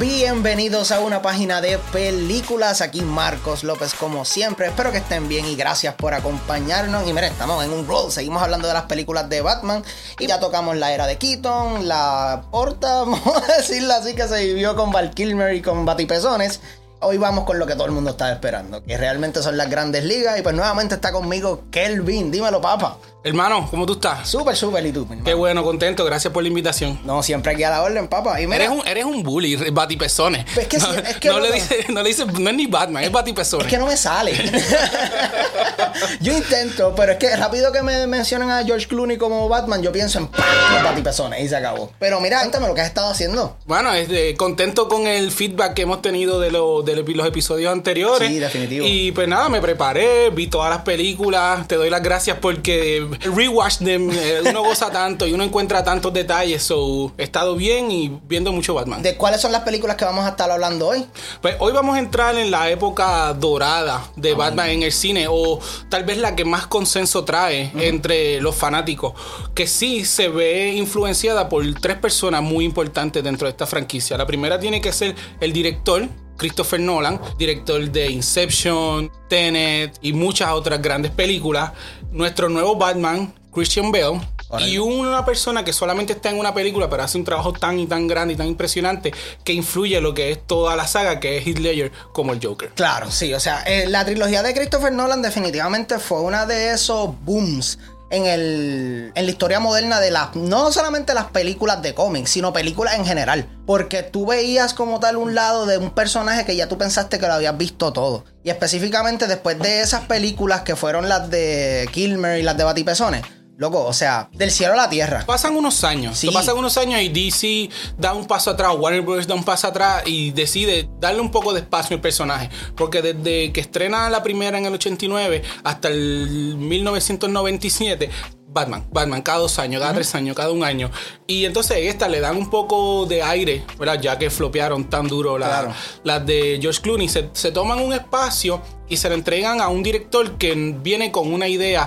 bienvenidos a una página de películas. Aquí Marcos López como siempre. Espero que estén bien y gracias por acompañarnos. Y miren, estamos en un roll. Seguimos hablando de las películas de Batman y ya tocamos la era de Keaton, la porta, vamos a decirlo así, que se vivió con Val Kilmer y con Batipezones. Hoy vamos con lo que todo el mundo está esperando, que realmente son las grandes ligas. Y pues nuevamente está conmigo Kelvin. Dímelo, papá. Hermano, ¿cómo tú estás? Súper, súper. ¿Y tú? mi Qué hermano? bueno, contento. Gracias por la invitación. No, siempre aquí a la orden, papá. Y mira, Eres un, eres un bully, batipezones. Pues es que no, sí, es que no le dices, no le dices, no es ni Batman, es batipezones. Es que no me sale. yo intento, pero es que rápido que me mencionan a George Clooney como Batman, yo pienso en ¡pam! los batipezones y se acabó. Pero mira, cuéntame lo que has estado haciendo. Bueno, este, contento con el feedback que hemos tenido de, lo- de los episodios anteriores. Sí, definitivo. Y pues nada, me preparé, vi todas las películas. Te doy las gracias porque rewatch them, eh, uno goza tanto y uno encuentra tantos detalles. So, he estado bien y viendo mucho Batman. ¿De cuáles son las películas que vamos a estar hablando hoy? Pues hoy vamos a entrar en la época dorada de Batman en el cine, o tal vez la que más consenso trae entre los fanáticos, que sí se ve influenciada por tres personas muy importantes dentro de esta franquicia. La primera tiene que ser el director. Christopher Nolan, director de Inception, Tenet y muchas otras grandes películas. Nuestro nuevo Batman, Christian Bale. Y una persona que solamente está en una película, pero hace un trabajo tan y tan grande y tan impresionante que influye en lo que es toda la saga, que es Heath Ledger como el Joker. Claro, sí, o sea, eh, la trilogía de Christopher Nolan definitivamente fue una de esos booms en, el, en la historia moderna de las, no solamente las películas de cómics, sino películas en general. Porque tú veías como tal un lado de un personaje que ya tú pensaste que lo habías visto todo. Y específicamente después de esas películas que fueron las de Kilmer y las de Batipezones. Loco, o sea, del cielo a la tierra. Pasan unos años, Sí. pasan unos años y DC da un paso atrás, Warner Bros. da un paso atrás y decide darle un poco de espacio al personaje. Porque desde que estrena la primera en el 89 hasta el 1997, Batman, Batman, cada dos años, cada tres años, cada un año. Y entonces esta le dan un poco de aire, ¿verdad? Ya que flopearon tan duro la- Claro. las de George Clooney. Se, se toman un espacio y se lo entregan a un director que viene con una idea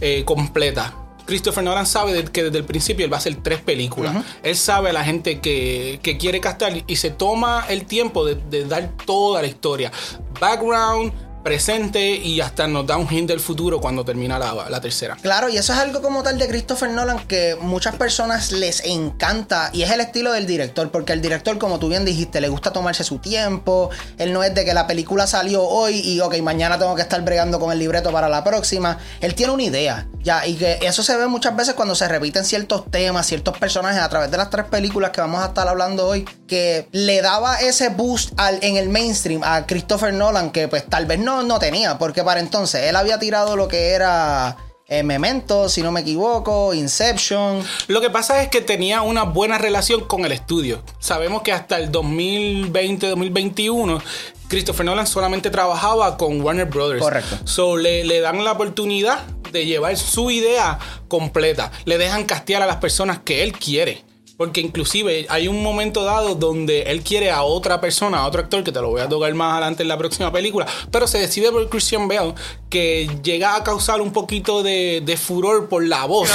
eh, completa. Christopher Nolan sabe que desde el principio él va a hacer tres películas. Él sabe a la gente que, que quiere castar y se toma el tiempo de, de dar toda la historia. Background, presente y hasta nos da un hint del futuro cuando termina la, la tercera. Claro, y eso es algo como tal de Christopher Nolan que muchas personas les encanta y es el estilo del director, porque el director, como tú bien dijiste, le gusta tomarse su tiempo, él no es de que la película salió hoy y ok, mañana tengo que estar bregando con el libreto para la próxima, él tiene una idea, ya, y que eso se ve muchas veces cuando se repiten ciertos temas, ciertos personajes a través de las tres películas que vamos a estar hablando hoy, que le daba ese boost en el mainstream a Christopher Nolan que pues tal vez no, no tenía, porque para entonces él había tirado lo que era... Eh, Memento, si no me equivoco, Inception. Lo que pasa es que tenía una buena relación con el estudio. Sabemos que hasta el 2020-2021 Christopher Nolan solamente trabajaba con Warner Brothers. Correcto. So le, le dan la oportunidad de llevar su idea completa. Le dejan castear a las personas que él quiere. Porque inclusive hay un momento dado donde él quiere a otra persona, a otro actor, que te lo voy a tocar más adelante en la próxima película, pero se decide por Christian Bale, que llega a causar un poquito de, de furor por la voz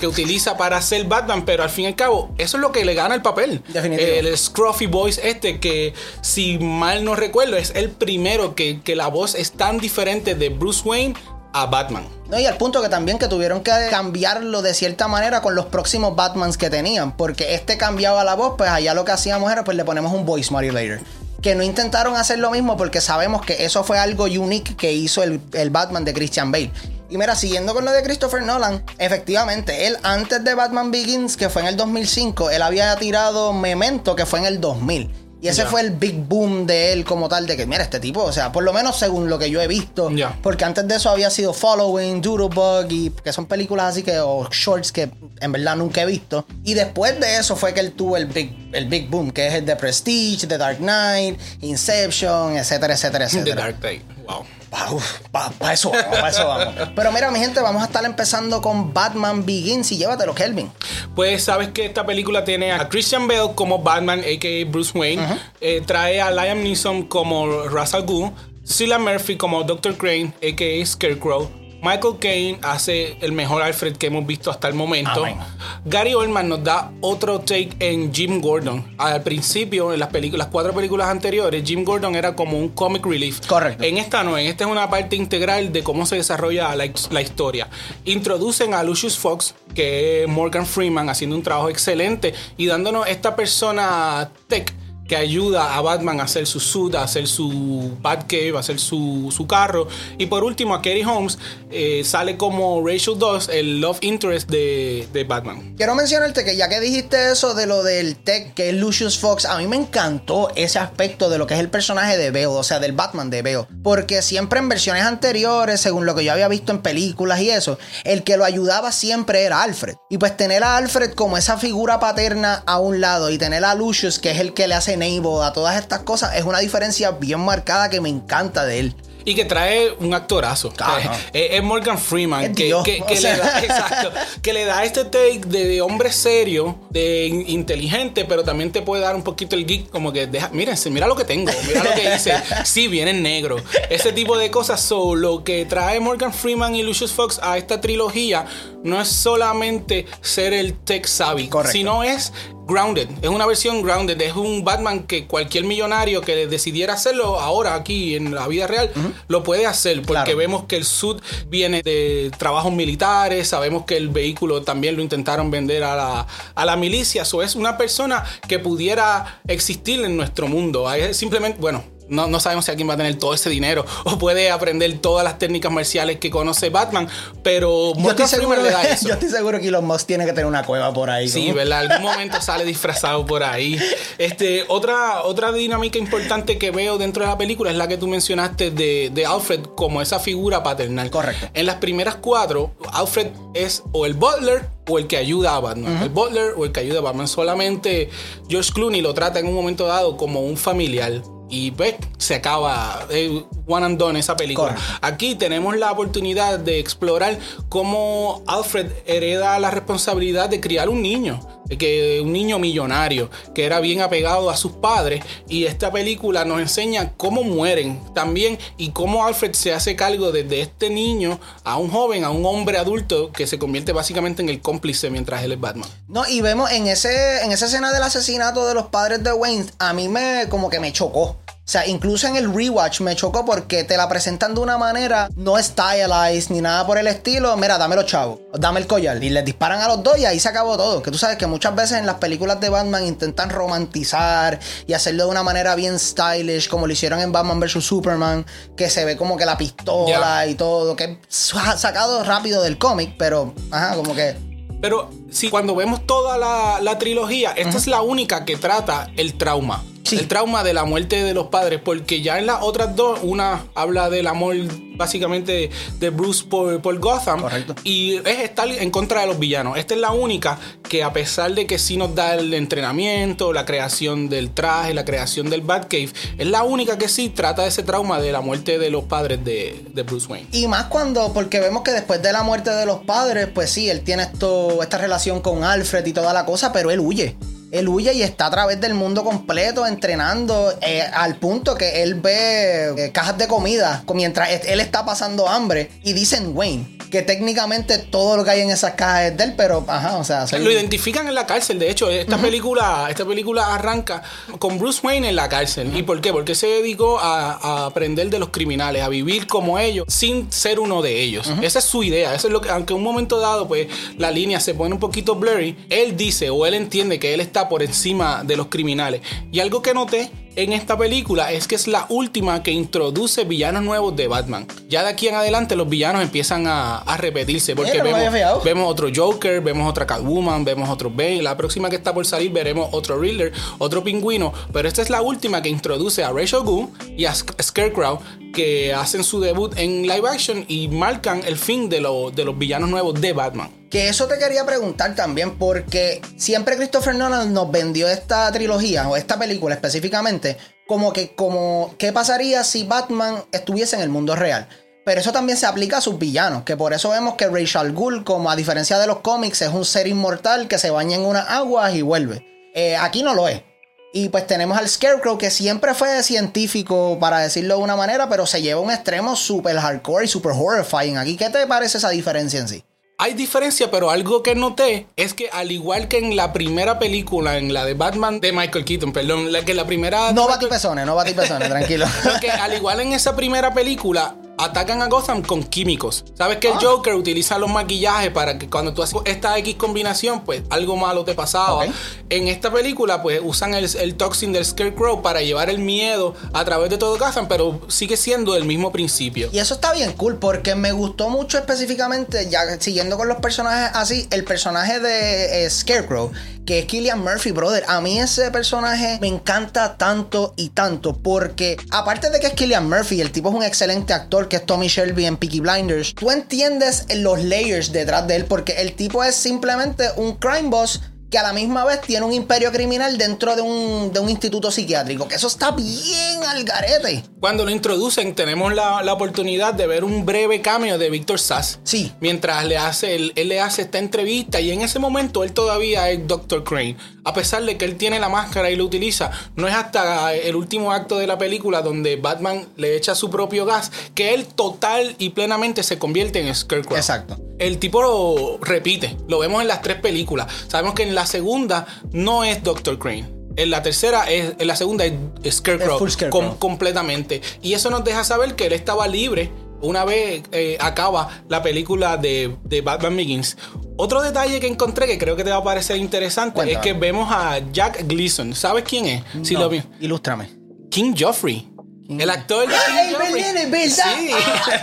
que utiliza para hacer Batman, pero al fin y al cabo, eso es lo que le gana el papel. Definitivo. El Scruffy Voice este, que si mal no recuerdo, es el primero que, que la voz es tan diferente de Bruce Wayne a Batman. No, y al punto que también que tuvieron que cambiarlo de cierta manera con los próximos Batmans que tenían. Porque este cambiaba la voz, pues allá lo que hacíamos era pues le ponemos un voice modulator. Que no intentaron hacer lo mismo porque sabemos que eso fue algo unique que hizo el, el Batman de Christian Bale. Y mira, siguiendo con lo de Christopher Nolan, efectivamente, él antes de Batman Begins, que fue en el 2005, él había tirado Memento, que fue en el 2000. Y ese fue el big boom de él como tal, de que, mira, este tipo, o sea, por lo menos según lo que yo he visto, porque antes de eso había sido Following, Doodlebug, y que son películas así que, o shorts que en verdad nunca he visto. Y después de eso fue que él tuvo el big, el big boom, que es el de Prestige, The Dark Knight, Inception, etcétera, etcétera, The etcétera. Dark Knight. Wow. Para eso vamos, pa' eso vamos. Pero mira, mi gente, vamos a estar empezando con Batman Begins y llévatelo, Kelvin. Pues sabes que esta película tiene a Christian Bale como Batman, a.k.a. Bruce Wayne. Eh, trae a Liam Neeson como Ra's al Ghul. Cillian Murphy como Dr. Crane, a.k.a. Scarecrow. Michael Caine hace el mejor Alfred que hemos visto hasta el momento. Amén. Gary Oldman nos da otro take en Jim Gordon. Al principio, en las, películas, las cuatro películas anteriores, Jim Gordon era como un comic relief. Correcto. En esta no, en esta es una parte integral de cómo se desarrolla la, la historia. Introducen a Lucius Fox, que es Morgan Freeman, haciendo un trabajo excelente y dándonos esta persona tech que ayuda a Batman a hacer su suit, a hacer su Batcave, a hacer su, su carro. Y por último, a Katie Holmes eh, sale como Rachel Dawes, el love interest de, de Batman. Quiero mencionarte que ya que dijiste eso de lo del tech, que es Lucius Fox, a mí me encantó ese aspecto de lo que es el personaje de Bale, o sea, del Batman de Bale. Porque siempre en versiones anteriores, según lo que yo había visto en películas y eso, el que lo ayudaba siempre era Alfred. Y pues tener a Alfred como esa figura paterna a un lado y tener a Lucius, que es el que le hace enable a todas estas cosas, es una diferencia bien marcada que me encanta de él. Y que trae un actorazo. Es, es Morgan Freeman. Es que, que- le da, exacto, que le da este take de, de hombre serio, de in- inteligente, pero también te puede dar un poquito el geek, como que deja, mírense, mira lo que tengo, mira lo que hice. Sí, viene en negro. Ese tipo de cosas. So, lo que trae Morgan Freeman y Lucius Fox a esta trilogía no es solamente ser el tech savvy, Correcto. sino es grounded. Es una versión grounded. Es un Batman que cualquier millonario que decidiera hacerlo ahora aquí en la vida real lo puede hacer. Porque Claro. vemos que el suit viene de trabajos militares. Sabemos que el vehículo también lo intentaron vender a la, a la milicia. So es una persona que pudiera existir en nuestro mundo. Es Simplemente, bueno. No, no sabemos si alguien va a tener todo ese dinero o puede aprender todas las técnicas marciales que conoce Batman, pero Morgan Freeman le da eso. yo estoy seguro que Elon Musk tiene que tener una cueva por ahí. Sí, ¿no? ¿verdad? Algún momento sale disfrazado por ahí. Este, otra, otra dinámica importante que veo dentro de la película es la que tú mencionaste de, de Alfred como esa figura paternal. Correcto. En las primeras cuatro, Alfred es o el butler o el que ayuda a Batman. El butler o el que ayuda a Batman. Solamente George Clooney lo trata en un momento dado como un familiar. Y pues se acaba eh, one and done esa película. Correcto. Aquí tenemos la oportunidad de explorar cómo Alfred hereda la responsabilidad de criar un niño, que un niño millonario que era bien apegado a sus padres y esta película nos enseña cómo mueren también y cómo Alfred se hace cargo desde este niño a un joven, a un hombre adulto que se convierte básicamente en el cómplice mientras él es Batman. No, y vemos en ese en esa escena del asesinato de los padres de Wayne, a mí me como que me chocó. O sea, incluso en el rewatch me chocó porque te la presentan de una manera no stylized ni nada por el estilo. Mira, dame los chavos, dame el collar. Y les disparan a los dos y ahí se acabó todo. Que tú sabes que muchas veces en las películas de Batman intentan romantizar y hacerlo de una manera bien stylish, como lo hicieron en Batman vs. Superman, que se ve como que la pistola y todo, que sacado rápido del cómic, pero, ajá, como que... Pero si cuando vemos toda la, la trilogía, esta es la única que trata el trauma. Sí. El trauma de la muerte de los padres, porque ya en las otras dos, una habla del amor básicamente de Bruce por, por Gotham Correcto. y es estar en contra de los villanos. Esta es la única que a pesar de que sí nos da el entrenamiento, la creación del traje, la creación del Batcave, es la única que sí trata de ese trauma de la muerte de los padres de, de Bruce Wayne. Y más cuando, porque vemos que después de la muerte de los padres, pues sí, él tiene esto, esta relación con Alfred y toda la cosa, pero él huye. Él huye y está a través del mundo completo entrenando eh, al punto que él ve eh, cajas de comida mientras él está pasando hambre y dicen Wayne, que técnicamente todo lo que hay en esas cajas es de él, pero ajá, o sea, soy- Lo identifican en la cárcel. De hecho, esta película, esta película arranca con Bruce Wayne en la cárcel. ¿Y por qué? Porque se dedicó a, a aprender de los criminales, a vivir como ellos, sin ser uno de ellos. Esa es su idea. Eso es lo que, aunque en un momento dado, pues, la línea se pone un poquito blurry, él dice o él entiende que él está por encima de los criminales. Y algo que noté en esta película es que es la última que introduce villanos nuevos de Batman. Ya de aquí en adelante los villanos empiezan a, a repetirse porque Mira, vemos, vemos otro Joker, vemos otra Catwoman, vemos otro Bane. La próxima que está por salir veremos otro Riddler, otro Pingüino. Pero esta es la última que introduce a Rachel Gould y a Scarecrow que hacen su debut en live action y marcan el fin de, lo- de los villanos nuevos de Batman. Que eso te quería preguntar también, porque siempre Christopher Nolan nos vendió esta trilogía, o esta película específicamente, como que, como, ¿qué pasaría si Batman estuviese en el mundo real? Pero eso también se aplica a sus villanos, que por eso vemos que Rachel Gould, como a diferencia de los cómics, es un ser inmortal que se baña en unas aguas y vuelve. Eh, aquí no lo es. Y pues tenemos al Scarecrow, que siempre fue científico, para decirlo de una manera, pero se lleva a un extremo súper hardcore y súper horrifying. Aquí, ¿qué te parece esa diferencia en sí? Hay diferencia, pero algo que noté es que al igual que en la primera película, en la de Batman de Michael Keaton, perdón, la que la primera... No ti pezones, no ti pezones, tranquilo. Porque al igual en esa primera película, atacan a Gotham con químicos. Sabes que el ah. Joker utiliza los maquillajes para que cuando tú haces esta X combinación, pues algo malo te pasaba. En esta película, pues usan el, el, toxin del Scarecrow para llevar el miedo a través de todo Gotham, pero sigue siendo el mismo principio. Y eso está bien cool porque me gustó mucho específicamente, ya siguiendo con los personajes así, el personaje de eh, Scarecrow que es Killian Murphy, brother. A mí ese personaje me encanta tanto y tanto porque aparte de que es Killian Murphy, el tipo es un excelente actor que es Tommy Shelby en Peaky Blinders, tú entiendes los layers detrás de él porque el tipo es simplemente un crime boss que a la misma vez tiene un imperio criminal dentro de un, instituto psiquiátrico. Que eso está bien al garete. Cuando lo introducen, tenemos la, oportunidad de ver un breve cambio de Víctor Sass. Sí. Mientras le hace, él, le hace esta entrevista y en ese momento él todavía es Dr. Crane. A pesar de que él tiene la máscara y lo utiliza, no es hasta el último acto de la película donde Batman le echa su propio gas que él total y plenamente se convierte en Scarecrow. Exacto. El tipo lo repite, lo vemos en las tres películas. Sabemos que en la segunda no es Dr. Crane. En la tercera, es, en la segunda es Scarecrow, completamente. Y eso nos deja saber que él estaba libre una vez eh, acaba la película de, Batman Begins. Otro detalle que encontré que creo que te va a parecer interesante es que vemos a Jack Gleason. ¿Sabes quién es? Si lo Ilústrame. King Joffrey. El actor de ¡Ay, es verdad! Sí.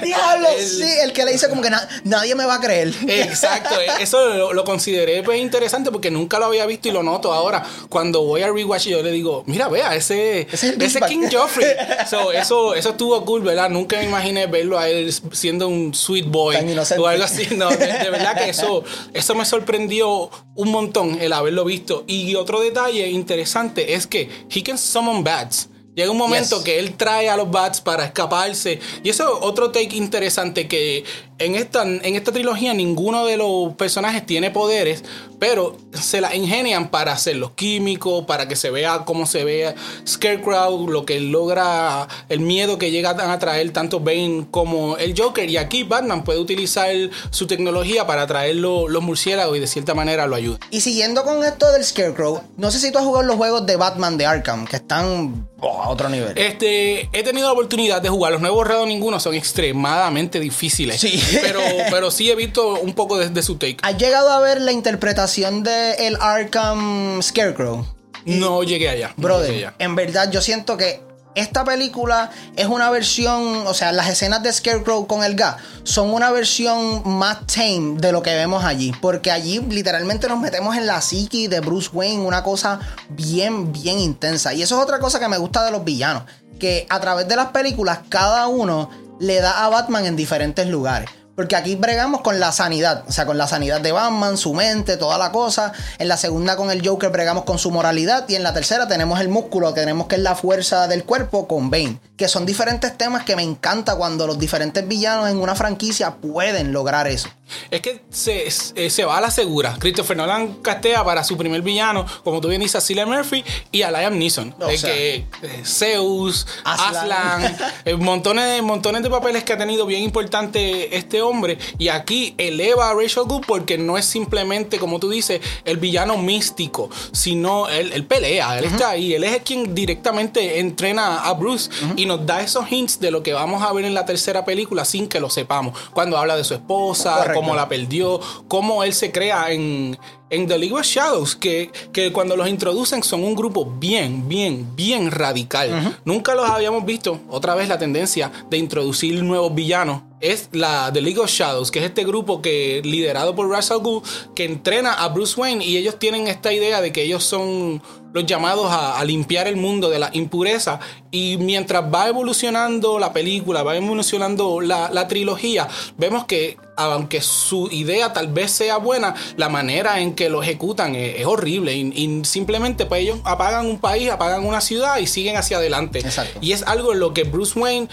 ¡Diablo! El, sí, el que le dice como que nadie me va a creer. Exacto, e-, eso lo, consideré pues, interesante porque nunca lo había visto y lo noto ahora. Cuando voy a rewatch yo le digo, mira, vea, ese, ese, King Joffrey. eso, eso estuvo cool, ¿verdad? Nunca me imaginé verlo a él siendo un sweet boy o algo así. No, de, de, verdad que eso, eso me sorprendió un montón el haberlo visto. Y otro detalle interesante es que he can summon bats. Llega un momento que él trae a los bats para escaparse. Y eso es otro take interesante que en esta, en esta trilogía ninguno de los personajes tiene poderes, pero se la ingenian para hacerlos químicos, para que se vea cómo se vea Scarecrow, lo que logra, el miedo que llega a traer tanto Bane como el Joker. Y aquí Batman puede utilizar su tecnología para traer los murciélagos y de cierta manera lo ayuda. Y siguiendo con esto del Scarecrow, no sé si tú has jugado los juegos de Batman de Arkham, que están oh, a otro nivel. Este, he tenido la oportunidad de jugar. Los nuevos redos ninguno son extremadamente difíciles. Sí. Pero, pero sí he visto un poco de, su take. ¿Has llegado a ver la interpretación de el Arkham Scarecrow? No llegué allá. Brother, en verdad yo siento que esta película es una versión, o sea, las escenas de Scarecrow con el gas son una versión más tame de lo que vemos allí. Porque allí literalmente nos metemos en la psique de Bruce Wayne, una cosa bien, bien intensa. Y eso es otra cosa que me gusta de los villanos. Que a través de las películas, cada uno le da a Batman en diferentes lugares. Porque aquí bregamos con la sanidad, o sea, con la sanidad de Batman, su mente, toda la cosa. En la segunda con el Joker bregamos con su moralidad. Y en la tercera tenemos el músculo, tenemos que es la fuerza del cuerpo con Bane. Que son diferentes temas que me encanta cuando los diferentes villanos en una franquicia pueden lograr eso. Es que se, se va a la segura. Christopher Nolan castea para su primer villano, como tú bien dices, a Cillian Murphy y a Liam Neeson. que, eh, Zeus, Aslan, eh, montones, de, montones de papeles que ha tenido bien importante este hombre. Y aquí eleva a Rachel Good porque no es simplemente, como tú dices, el villano místico, sino él, pelea, él está ahí. Él es quien directamente entrena a Bruce y nos da esos hints de lo que vamos a ver en la tercera película sin que lo sepamos. Cuando habla de su esposa, cómo la perdió, cómo él se crea en, en The League of Shadows, que, que, cuando los introducen son un grupo bien, bien, bien radical. Nunca los habíamos visto. Otra vez la tendencia de introducir nuevos villanos es la The League of Shadows, que es este grupo que liderado por Russell Gould, que entrena a Bruce Wayne y ellos tienen esta idea de que ellos son los llamados a, limpiar el mundo de la impureza y mientras va evolucionando la película, va evolucionando la, la trilogía, vemos que aunque su idea tal vez sea buena, la manera en que lo ejecutan es, horrible. Y, simplemente pues ellos apagan un país, apagan una ciudad y siguen hacia adelante. Y es algo en lo que Bruce Wayne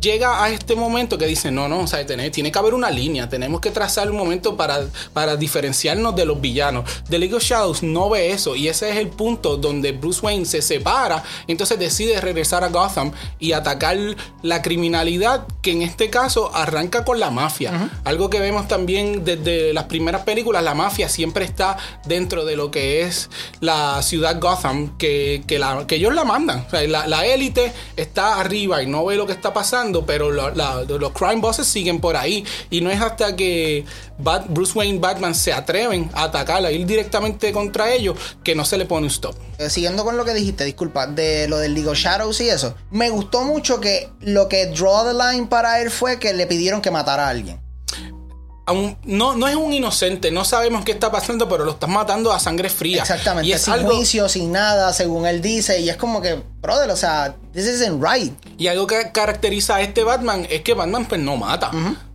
llega a este momento que dice, no, no, o sea, tiene, tiene que haber una línea, tenemos que trazar un momento para, para diferenciarnos de los villanos. The League of Shadows no ve eso y ese es el punto donde Bruce Wayne se separa, entonces decide regresar a Gotham y atacar la criminalidad que en este caso arranca con la mafia. Algo que vemos también desde las primeras películas, la mafia siempre está dentro de lo que es la ciudad Gotham, que, que, la, que ellos la mandan. la élite está arriba y no ve lo que está pasando, pero los crime bosses siguen por ahí. Y no es hasta que Bruce Wayne Batman se atreven a atacar, a ir directamente contra ellos, que no se le pone un stop. Eh, siguiendo con lo que dijiste, disculpa, de lo del League Shadows y eso, me gustó mucho que lo que draw the line para él fue que le pidieron que matara a alguien. No, no es un inocente, no sabemos qué está pasando, pero lo estás matando a sangre fría. Exactamente, y es sin juicio, sin nada, según él dice, y es como que, brother, o sea, this isn't right. Y algo que caracteriza a este Batman es que Batman pues no mata.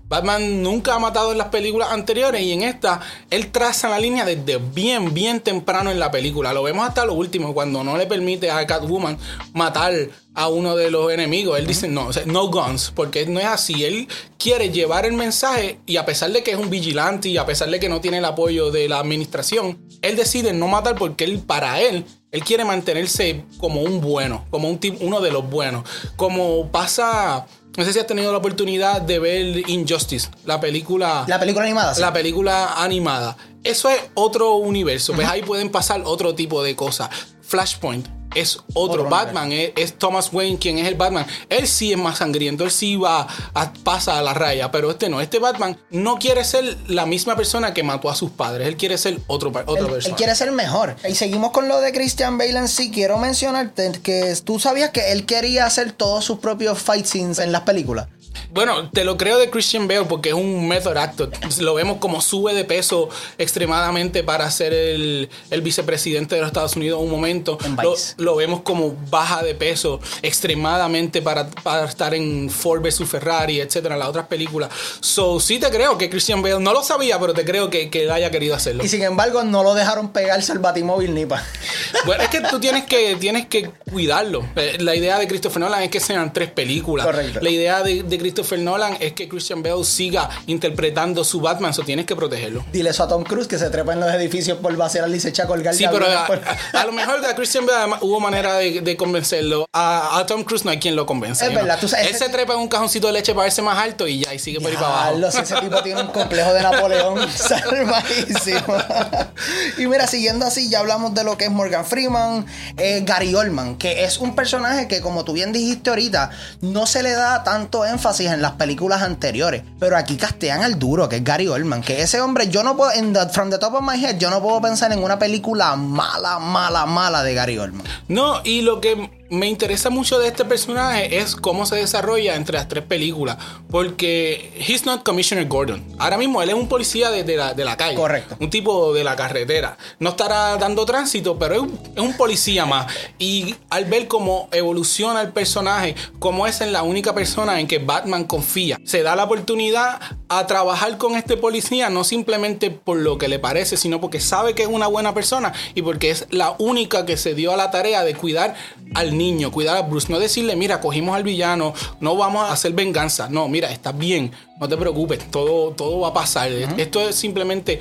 Batman nunca ha matado en las películas anteriores y en esta él traza la línea desde bien, bien temprano en la película. Lo vemos hasta lo último, cuando no le permite a Catwoman matar a uno de los enemigos. Él dice no, no guns, porque no es así. Él quiere llevar el mensaje y a pesar de que es un vigilante y a pesar de que no tiene el apoyo de la administración, él decide no matar porque él, para él, él quiere mantenerse como un bueno, como un tipo, uno de los buenos. Como pasa no sé si has tenido la oportunidad de ver Injustice, la película. La película animada. La película animada. Eso es otro universo. Pues ahí pueden pasar otro tipo de cosas. Flashpoint es otro, Batman, es, Thomas Wayne quien es el Batman. Él sí es más sangriento, él sí va a pasa a la raya, pero este no. Este Batman no quiere ser la misma persona que mató a sus padres, él quiere ser otro, otra persona. Él quiere ser mejor. Y seguimos con lo de Christian Bale en sí. Quiero mencionarte que tú sabías que él quería hacer todos sus propios fight scenes en las películas. Bueno, te lo creo de Christian Bale porque es un method actor. Lo vemos como sube de peso extremadamente para ser el, vicepresidente de los Estados Unidos en un momento. lo, vemos como baja de peso extremadamente para, estar en Ford vs Ferrari, etcétera, las otras películas. So, sí te creo que Christian Bale, no lo sabía, pero te creo que, que él haya querido hacerlo. Y sin embargo, no lo dejaron pegarse al batimóvil ni para. Bueno, es que tú tienes que, tienes que cuidarlo. Eh, la idea de Christopher Nolan es que sean tres películas. Correcto. La idea de, de Christopher Nolan es que Christian Bale siga interpretando su Batman, eso tienes que protegerlo. Dile eso a Tom Cruise que se trepa en los edificios por vaciar y se echa a colgar Sí, pero a, lo mejor a Christian Bale hubo manera de, convencerlo. A, Tom Cruise no hay quien lo convence. Es verdad, tú sabes. Él se trepa en un cajoncito de leche para verse más alto y ya, y sigue por ahí para abajo. ese tipo tiene un complejo de Napoleón y mira, siguiendo así, ya hablamos de lo que es Morgan Freeman, eh, Gary Oldman, que es un personaje que, como tú bien dijiste ahorita, no se le da tanto énfasis en las películas anteriores. Pero aquí castean al duro, que es Gary Oldman. Que ese hombre, yo no puedo, en from the top of my head, yo no puedo pensar en una película mala, mala, mala de Gary Oldman. No, y lo que me interesa mucho de este personaje es cómo se desarrolla entre las tres películas. Porque he's not Commissioner Gordon. Ahora mismo él es un policía de, la, de la, calle. Correcto. Un tipo de la carretera. No estará dando tránsito, pero es un, policía más. Y al ver cómo evoluciona el personaje, cómo es la única persona en que Batman confía, se da la oportunidad a trabajar con este policía, no simplemente por lo que le parece, sino porque sabe que es una buena persona y porque es la única que se dio a la tarea de cuidar al niño, cuidar a Bruce, no decirle, mira, cogimos al villano, no vamos a hacer venganza, no, mira, está bien, no te preocupes, todo, todo va a pasar. Esto es simplemente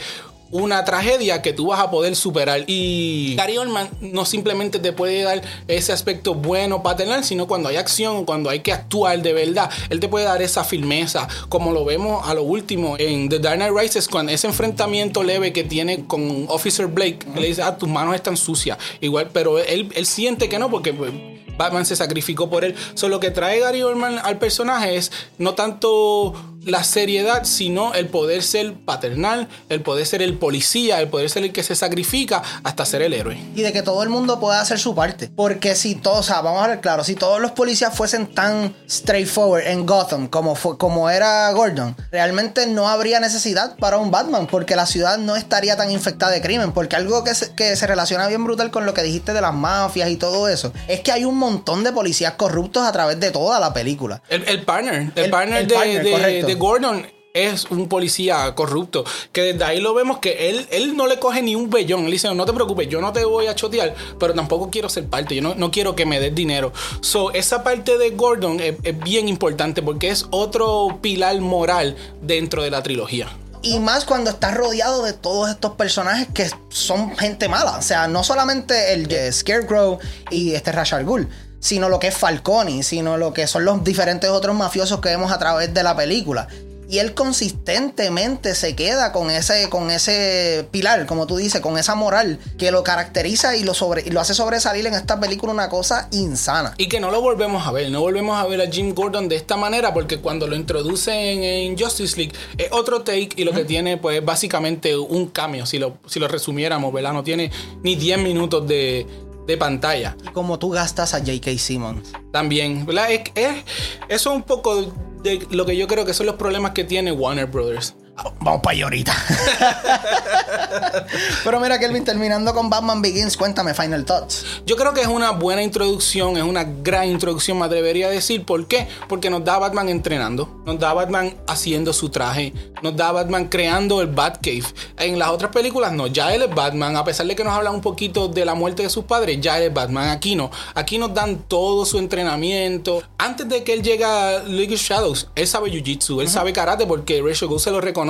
una tragedia que tú vas a poder superar. Y Gary Oldman no simplemente te puede dar ese aspecto bueno paternal, sino cuando hay acción, cuando hay que actuar de verdad, él te puede dar esa firmeza, como lo vemos a lo último en The Dark Knight Rises, cuando ese enfrentamiento leve que tiene con Officer Blake, le dice, ah, tus manos están sucias, igual, pero él, él siente que no, porque pues, Batman se sacrificó por él. Solo que trae Gary Oldman al personaje es no tanto la seriedad, sino el poder ser paternal, el poder ser el policía, el poder ser el que se sacrifica hasta ser el héroe. Y de que todo el mundo pueda hacer su parte. Porque si todos, o sea, vamos a ver claro, si todos los policías fuesen tan straightforward en Gotham como, fue, como era Gordon, realmente no habría necesidad para un Batman, porque la ciudad no estaría tan infectada de crimen. Porque algo que se, que se relaciona bien brutal con lo que dijiste de las mafias y todo eso, es que hay un montón de policías corruptos a través de toda la película. El, partner, el, partner, de, Gordon es un policía corrupto. Que desde ahí lo vemos que él, él no le coge ni un bellón. Él dice, no te preocupes, yo no te voy a chotear, pero tampoco quiero ser parte. Yo no, quiero que me des dinero. So, esa parte de Gordon es, es bien importante porque es otro pilar moral dentro de la trilogía. Y más cuando estás rodeado de todos estos personajes que son gente mala. O sea, no solamente el de Scarecrow y este Rashal Ghul, sino lo que es Falcone, sino lo que son los diferentes otros mafiosos que vemos a través de la película. Y él consistentemente se queda con ese, con ese pilar, como tú dices, con esa moral que lo caracteriza y lo, sobre, y lo hace sobresalir en esta película una cosa insana. Y que no lo volvemos a ver, no volvemos a ver a Jim Gordon de esta manera porque cuando lo introducen en Justice League es otro take y lo que tiene pues básicamente un cambio, si lo, si lo resumiéramos, ¿verdad? No tiene ni 10 minutos de, de pantalla. Como tú gastas a J.K. Simmons. También, ¿verdad? Es, es, eso es un poco de lo que yo creo que son los problemas que tiene Warner Brothers. Vamos para allá ahorita. Pero mira, Kelvin, terminando con Batman Begins, cuéntame Final Thoughts. Yo creo que es una buena introducción, es una gran introducción, me atrevería a decir. ¿Por qué? Porque nos da a Batman entrenando, nos da a Batman haciendo su traje, nos da a Batman creando el Batcave. En las otras películas no, ya él es Batman, a pesar de que nos habla un poquito de la muerte de sus padres, ya él es Batman. Aquí no, aquí nos dan todo su entrenamiento. Antes de que él llegue a League of Shadows, él sabe Jiu-Jitsu, él sabe karate porque Rachel Gould se lo reconoce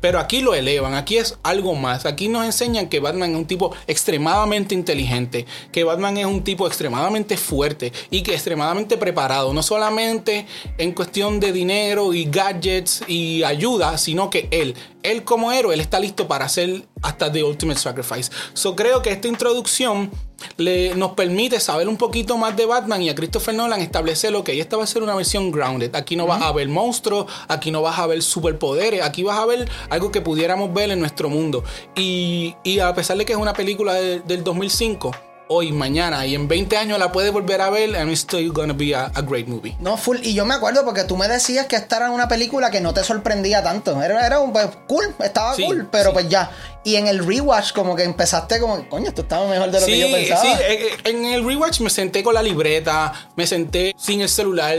pero aquí lo elevan, aquí es algo más. Aquí nos enseñan que Batman es un tipo extremadamente inteligente, que Batman es un tipo extremadamente fuerte y que extremadamente preparado, no solamente en cuestión de dinero y gadgets y ayuda, sino que él, él como héroe, él está listo para hacer hasta The Ultimate Sacrifice. So creo que esta introducción le, nos permite saber un poquito más de Batman y a Christopher Nolan establecer lo que esta va a ser una versión grounded. Aquí no vas a ver monstruos, aquí no vas a ver superpoderes, aquí vas a ver algo que pudiéramos ver en nuestro mundo. Y, a pesar de que es una película del 2005, hoy, mañana y en 20 años la puedes volver a ver and it's still gonna be a, great movie. No, full. Y yo me acuerdo porque tú me decías que esta era una película que no te sorprendía tanto. Era, era un pues, cool, estaba cool, pero pues ya. Y en el rewatch, como que empezaste como, coño, esto estaba mejor de lo que yo pensaba. Sí, eh, eh, en el rewatch me senté con la libreta, me senté sin el celular,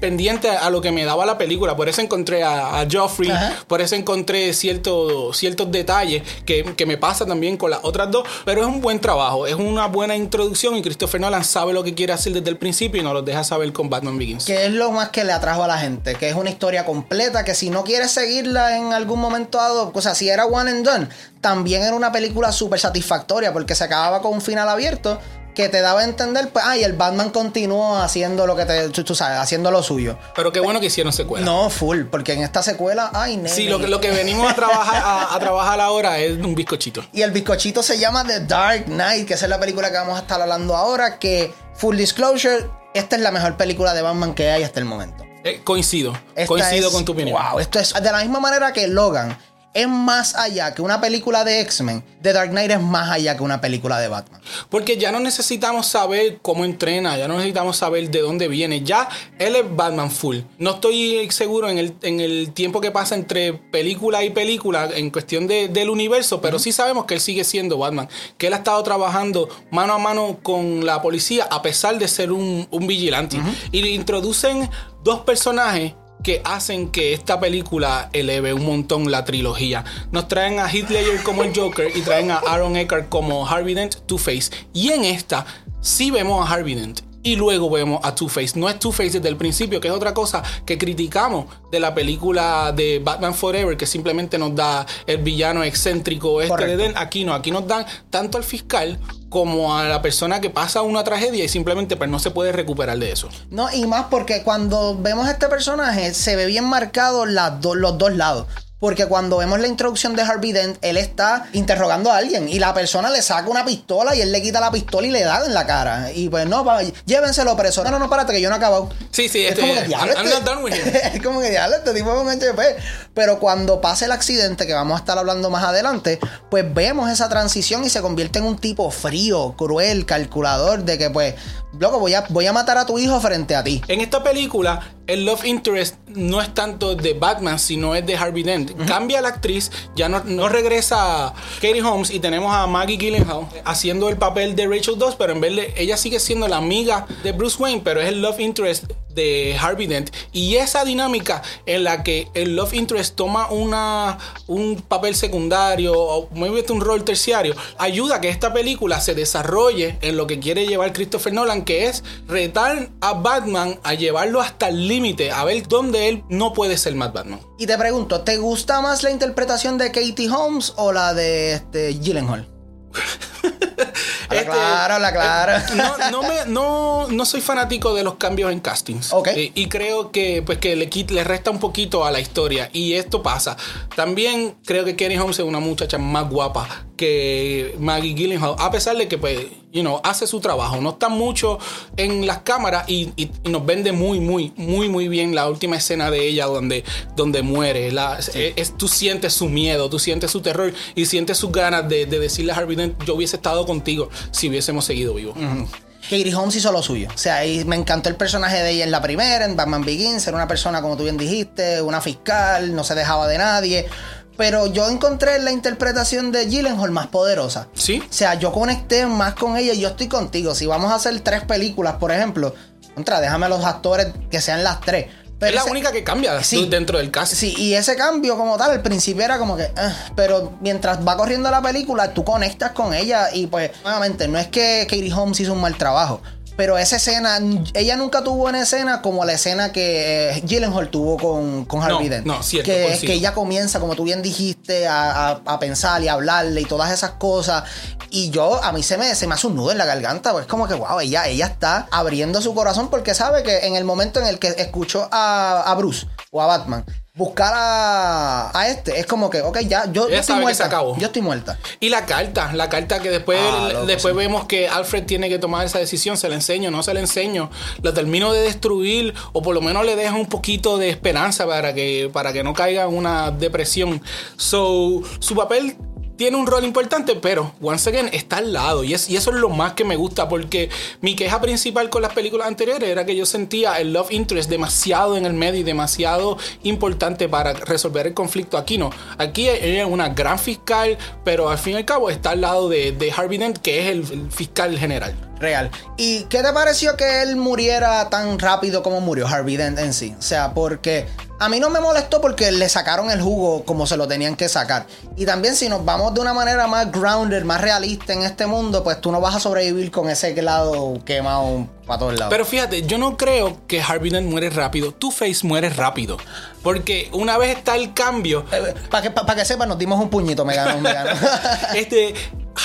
pendiente a lo que me daba la película. Por eso encontré a, a Joffrey, por eso encontré ciertos detalles que, que, me pasa también con las otras dos. Pero es un buen trabajo, es una buena introducción y Christopher Nolan sabe lo que quiere hacer desde el principio y nos lo deja saber con Batman Begins. Que es lo más que le atrajo a la gente, que es una historia completa, que si no quieres seguirla en algún momento dado, o sea, si era one and done también era una película súper satisfactoria porque se acababa con un final abierto que te daba a entender, pues, ay, el Batman continuó haciendo lo que te, tú, sabes, haciendo lo suyo. Pero qué bueno que hicieron secuela. No, full, porque en esta secuela, ay, nene. Sí, lo que, lo que venimos a trabajar, a, trabajar ahora es un bizcochito. Y el bizcochito se llama The Dark Knight, que es la película que vamos a estar hablando ahora, que, full disclosure, esta es la mejor película de Batman que hay hasta el momento. Eh, coincido, coincido con tu opinión. Wow, esto es de la misma manera que Logan es más allá que una película de X-Men. The Dark Knight es más allá que una película de Batman. Porque ya no necesitamos saber cómo entrena, ya no necesitamos saber de dónde viene. Ya él es Batman full. No estoy seguro en el, en el tiempo que pasa entre película y película en cuestión del universo, pero sí sabemos que él sigue siendo Batman. Que él ha estado trabajando mano a mano con la policía a pesar de ser un, vigilante. Y le introducen dos personajes que hacen que esta película eleve un montón la trilogía. Nos traen a Heath Ledger como el Joker y traen a Aaron Eckhart como Harvey Dent, Two-Face. Y en esta sí vemos a Harvey Dent y luego vemos a Two-Face. No es Two-Face desde el principio, que es otra cosa que criticamos de la película de Batman Forever, que simplemente nos da el villano excéntrico este de Den. Aquí no, aquí nos dan tanto al fiscal como a la persona que pasa una tragedia y simplemente pues, no se puede recuperar de eso. No, y más porque cuando vemos a este personaje se ve bien marcado los dos lados. Porque cuando vemos la introducción de Harvey Dent, él está interrogando a alguien y la persona le saca una pistola y él le quita la pistola y le da en la cara. Y pues no, pa, llévenselo preso. No, no, no, párate que yo no he acabado. Sí, sí, es este, como que diablo. Este, es como que diablo, este tipo es un HP. Pero cuando pase el accidente, que vamos a estar hablando más adelante, pues vemos esa transición y se convierte en un tipo frío, cruel, calculador, de que pues loco, voy a, voy a matar a tu hijo frente a ti. En esta película, el love interest no es tanto de Batman, sino es de Harvey Dent. Cambia la actriz, ya no, no regresa Katie Holmes y tenemos a Maggie Gyllenhaal haciendo el papel de Rachel Dawes, pero en vez de ella sigue siendo la amiga de Bruce Wayne, pero es el love interest de Harvey Dent y esa dinámica en la que el love interest toma una, un papel secundario o maybe un rol terciario ayuda a que esta película se desarrolle en lo que quiere llevar Christopher Nolan que es retar a Batman a llevarlo hasta el límite a ver dónde él no puede ser más Batman y te pregunto ¿te gusta más la interpretación de Katie Holmes o la de este, Gyllenhaal? Este, claro, la claro. eh, No, no, me- no- no soy fanático de los cambios en castings. Ok. Eh, y creo que, pues, que le, quit- le resta un poquito a la historia. Y esto pasa. También creo que Kenny Holmes es una muchacha más guapa que Maggie Gyllenhaal. A pesar de que, pues, you know, hace su trabajo. No está mucho en las cámaras y, y- y nos vende muy, muy, muy, muy bien la última escena de ella donde, donde muere. La- es- es- tú sientes su miedo, tú sientes su terror y sientes sus ganas de, de decirle a Harvey Dent, yo hubiese estado contigo si hubiésemos seguido vivos. Katie Holmes hizo lo suyo. O sea, y me encantó el personaje de ella en la primera, en Batman Begins. Era una persona, como tú bien dijiste, una fiscal, no se dejaba de nadie. Pero yo encontré la interpretación de Gyllenhaal más poderosa. ¿Sí? O sea, yo conecté más con ella y yo estoy contigo. Si vamos a hacer tres películas, por ejemplo, contra, déjame a los actores que sean las tres. Pero es la ese- única que cambia Sí. dentro del cast. Sí, y ese cambio como tal, al principio era como que, "Ah", pero mientras va corriendo la película, tú conectas con ella y pues, nuevamente, no es que Katie Holmes hizo un mal trabajo, pero esa escena, ella nunca tuvo una escena como la escena que eh, Gyllenhaal tuvo con, con Harvey No, Dent. no, cierto, que, ella comienza, como tú bien dijiste, a, a- a pensar y a hablarle y todas esas cosas. Y yo, a mí se me, se me hace un nudo en la garganta, pues es como que, wow, ella, ella está abriendo su corazón porque sabe que en el momento en el que escuchó a, a Bruce o a Batman buscar a, a este, es como que, ok, ya, yo, yo estoy muerta. se acabó. Yo estoy muerta. Y la carta, la carta que después, Ah, loco, después sí. vemos que Alfred tiene que tomar esa decisión, se la enseño, no se la enseño, la termino de destruir o por lo menos le dejo un poquito de esperanza para que, para que no caiga en una depresión. So, su papel tiene un rol importante, pero once again está al lado y, es, y eso es lo más que me gusta porque mi queja principal con las películas anteriores era que yo sentía el love interest demasiado en el medio y demasiado importante para resolver el conflicto. Aquí no, aquí es una gran fiscal, pero al fin y al cabo está al lado de, de Harvey Dent, que es el, el fiscal general. Real. ¿Y qué te pareció que él muriera tan rápido como murió Harvey Dent en sí? O sea, porque a mí no me molestó porque le sacaron el jugo como se lo tenían que sacar. Y también si nos vamos de una manera más grounded, más realista en este mundo, pues tú no vas a sobrevivir con ese lado quemado para todos lados. Pero fíjate, yo no creo que Harvey Dent muere rápido. Two-Face muere rápido. Porque una vez está el cambio, para que, pa- pa' que sepan, nos dimos un puñito, me ganó, me ganó. este,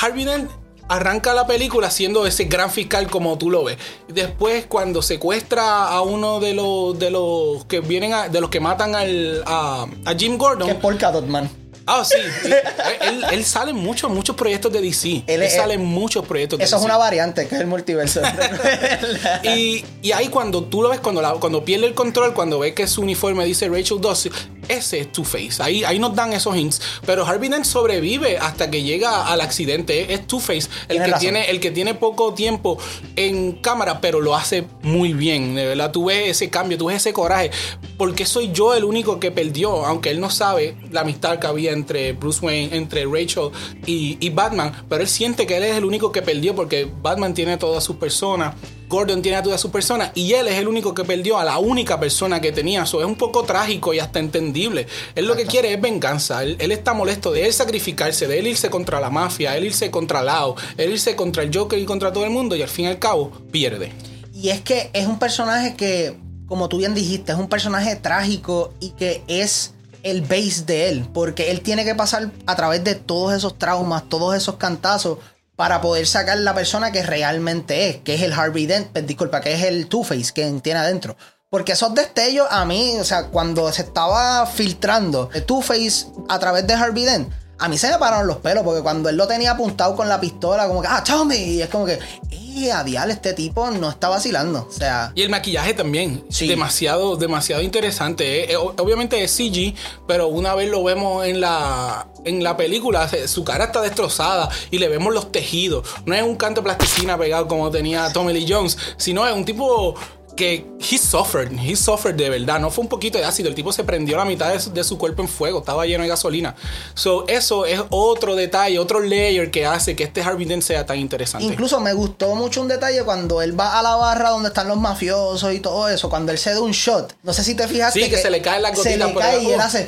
Harvey Dent arranca la película siendo ese gran fiscal como tú lo ves. Después, cuando secuestra a uno de los de los que vienen a- de los que matan al, a, a Jim Gordon. que es Polka Dot Man. Ah, sí. él, él sale en muchos, muchos proyectos de DC. Él, Él es- sale en muchos proyectos de Eso es DC. una variante, que es el multiverso. Y, y ahí cuando tú lo ves, cuando, la- cuando pierde el control, cuando ves que su uniforme dice Rachel Dawson, ese es Two-Face. Ahí, ahí nos dan esos hints. Pero Harvey Dent sobrevive hasta que llega al accidente. Es Two-Face el que, tiene, el que tiene poco tiempo en cámara, pero lo hace muy bien. De verdad, tú ves ese cambio, tú ves ese coraje. Porque soy yo el único que perdió, aunque él no sabe la amistad que había entre Bruce Wayne, entre Rachel y, y Batman. Pero él siente que él es el único que perdió porque Batman tiene todas sus personas. Gordon tiene a todas sus personas y él es el único que perdió a la única persona que tenía. Eso es un poco trágico y hasta entendible. Él lo que quiere es venganza. Él, él está molesto de él sacrificarse, de él irse contra la mafia, él irse contra Lao, él irse contra el Joker y contra todo el mundo y al fin y al cabo pierde. Y es que es un personaje que, como tú bien dijiste, es un personaje trágico y que es el base de él, porque él tiene que pasar a través de todos esos traumas, todos esos cantazos, para poder sacar la persona que realmente es, que es el Harvey Dent, pues, disculpa, que es el Two-Face que tiene adentro. Porque esos destellos a mí, o sea, cuando se estaba filtrando Two-Face a través de Harvey Dent, a mí se me pararon los pelos, porque cuando él lo tenía apuntado con la pistola, como que, ah, Tommy, y es como que, eh, a dial, este tipo no está vacilando. O sea, Y el maquillaje también. Sí. Demasiado, demasiado interesante. Eh, eh, obviamente es CG, pero una vez lo vemos en la, en la película, su cara está destrozada y le vemos los tejidos. No es un canto de plasticina pegado como tenía Tommy Lee Jones, sino es un tipo que he suffered, he suffered de verdad. No fue un poquito de ácido, el tipo se prendió la mitad de su, de su cuerpo en fuego, estaba lleno de gasolina. So, eso es otro detalle, otro layer que hace que este Harvey Dent sea tan interesante. Incluso me gustó mucho un detalle cuando él va a la barra donde están los mafiosos y todo eso, cuando él se da un shot. No sé si te fijaste Sí, que se le cae la se gotita le por cae debajo. y él hace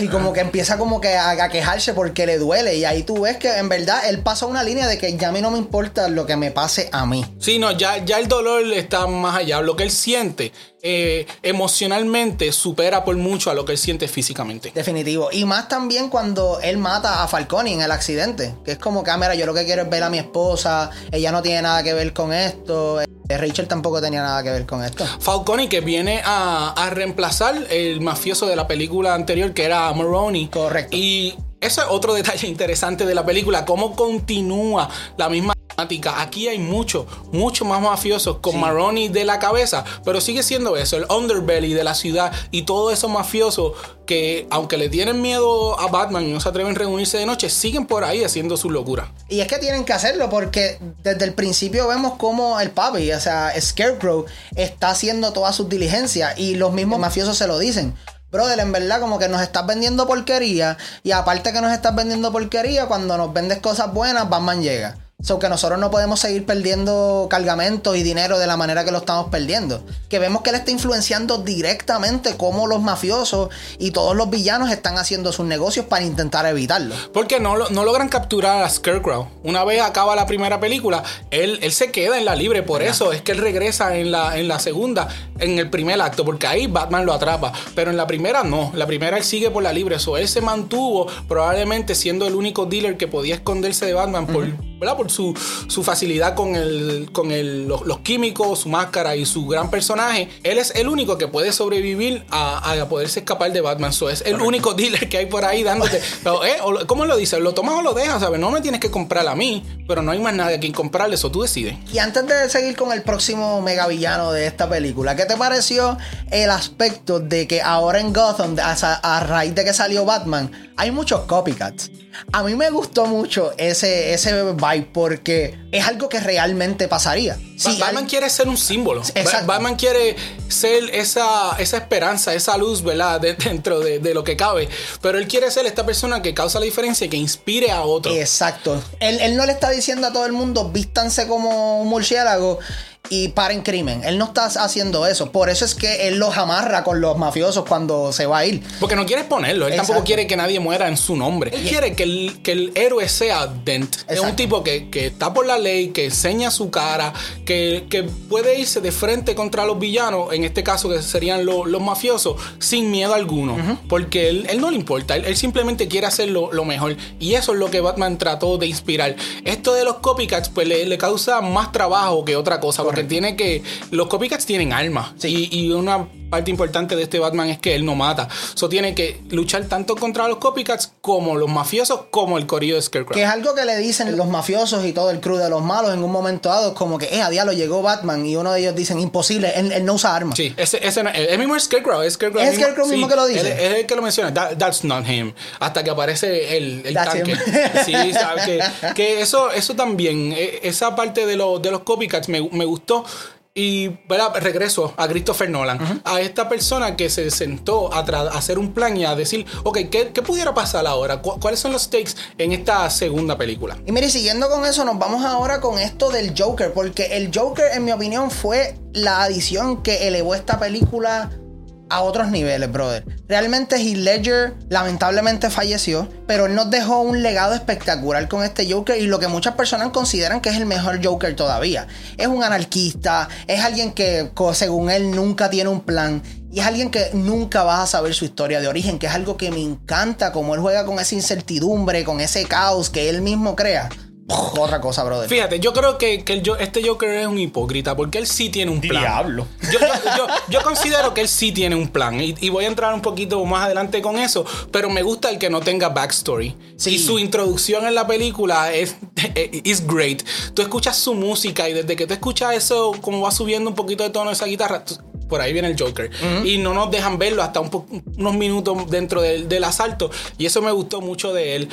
y como que empieza como que a, a quejarse porque le duele y ahí tú ves que en verdad él pasa una línea de que ya a mí no me importa lo que me pase a mí. Sí, no, ya, ya el dolor está más allá. Lo que él siente eh, emocionalmente supera por mucho a lo que él siente físicamente. Definitivo. Y más también cuando él mata a Falcone en el accidente. Que es como que, ah, yo lo que quiero es ver a mi esposa. Ella no tiene nada que ver con esto. Eh, Rachel tampoco tenía nada que ver con esto. Falcone que viene a, a reemplazar el mafioso de la película anterior que era Maroney. Correcto. Y eso es otro detalle interesante de la película, cómo continúa la misma. Aquí hay mucho, mucho más mafiosos con Maroney de la cabeza, pero sigue siendo eso, el underbelly de la ciudad y todos esos mafiosos que aunque le tienen miedo a Batman y no se atreven a reunirse de noche, siguen por ahí haciendo su locura. Y es que tienen que hacerlo porque desde el principio vemos como el papi, o sea, Scarecrow, está haciendo todas sus diligencias y los mismos mafiosos se lo dicen. Brother, en verdad como que nos estás vendiendo porquería y aparte que nos estás vendiendo porquería, cuando nos vendes cosas buenas, Batman llega. So que nosotros no podemos seguir perdiendo cargamentos y dinero de la manera que lo estamos perdiendo. Que vemos que él está influenciando directamente cómo los mafiosos y todos los villanos están haciendo sus negocios para intentar evitarlo. Porque no, no logran capturar a Scarecrow. Una vez acaba la primera película, él, él se queda en la libre. Por eso es que él regresa en la, en la segunda, en el primer acto, porque ahí Batman lo atrapa. Pero en la primera no. La primera él sigue por la libre. So, él se mantuvo probablemente siendo el único dealer que podía esconderse de Batman por, ¿verdad? por su, su facilidad con, el, con el- los, los químicos, su máscara y su gran personaje. Él es el único que puede sobrevivir a, a poderse escapar de Batman. So, es el único dealer que hay por ahí dándote. Pero, eh, ¿Cómo lo dice? ¿Lo tomas o lo dejas? ¿Sabes? No me tienes que comprar a mí, pero no hay más nadie a quien comprarle. Eso tú decides. Y antes de seguir con el próximo mega villano de esta película, ¿qué te pareció el aspecto de que ahora en Gotham, a, a raíz de que salió Batman, hay muchos copycats? A mí me gustó mucho ese, ese vibe porque es algo que realmente pasaría. Sí, Batman quiere ser un símbolo. Exacto. Batman quiere ser esa, esa esperanza, esa luz, ¿verdad? De- dentro de, de lo que cabe. Pero él quiere ser esta persona que causa la diferencia y que inspire a otro. Exacto. Él, él no le está diciendo a todo el mundo, vístanse como un murciélago y paren crimen. Él no está haciendo eso. Por eso es que él los amarra con los mafiosos cuando se va a ir. Porque no quiere exponerlo. Él tampoco quiere que nadie muera en su nombre. Él quiere que el, que el héroe sea Dent. Es un tipo que, que está por la ley, que enseña su cara, que, que puede irse de frente contra los villanos, en este caso que serían lo- los mafiosos, sin miedo alguno. Porque él, él no le importa. Él, él simplemente quiere hacer lo, lo mejor. Y eso es lo que Batman trató de inspirar. Esto de los copycats, pues le, le causa más trabajo que otra cosa. Porque tiene que. Los copycats tienen armas. Y, y una parte importante de este Batman es que él no mata. So tiene que luchar tanto contra los copycats como los mafiosos, como el corillo de Scarecrow. Que es algo que le dicen los mafiosos y todo el crew de los malos en un momento dado, como que, eh, a diablo llegó Batman y uno de ellos dicen, imposible, él, él no usa armas. Sí, ese, ese el mismo es Scarecrow. Es Scarecrow, ¿Es Scarecrow mismo que lo dice? Es el que lo menciona. That- that's not him. Hasta que aparece el, el tanque. him. Sí, ¿sabes? Que, que eso, eso también, eh, esa parte de, lo- de los copycats me, me gustó. Y ¿verdad? regreso a Christopher Nolan, a esta persona que se sentó a, hacer un plan y a decir, ok, ¿qué, qué pudiera pasar ahora? ¿Cu- ¿Cuáles son los stakes en esta segunda película? Y mire, siguiendo con eso, nos vamos ahora con esto del Joker, porque el Joker, en mi opinión, fue la adición que elevó esta película a otros niveles, brother. Realmente Heath Ledger lamentablemente falleció, pero él nos dejó un legado espectacular con este Joker y lo que muchas personas consideran que es el mejor Joker todavía. Es un anarquista, es alguien que según él nunca tiene un plan y es alguien que nunca vas a saber su historia de origen, que es algo que me encanta, como él juega con esa incertidumbre, con ese caos que él mismo crea. Otra cosa, brother. Fíjate, yo creo que, que el este Joker es un hipócrita porque él sí tiene un plan. Diablo. Yo, yo- yo- yo considero que él sí tiene un plan y, y voy a entrar un poquito más adelante con eso, pero me gusta el que no tenga backstory. Sí. Y su introducción en la película es is great. Tú escuchas su música y desde que tú escuchas eso, como va subiendo un poquito de tono esa guitarra, tú- por ahí viene el Joker. Y no nos dejan verlo hasta un unos minutos dentro del, del asalto. Y eso me gustó mucho de él.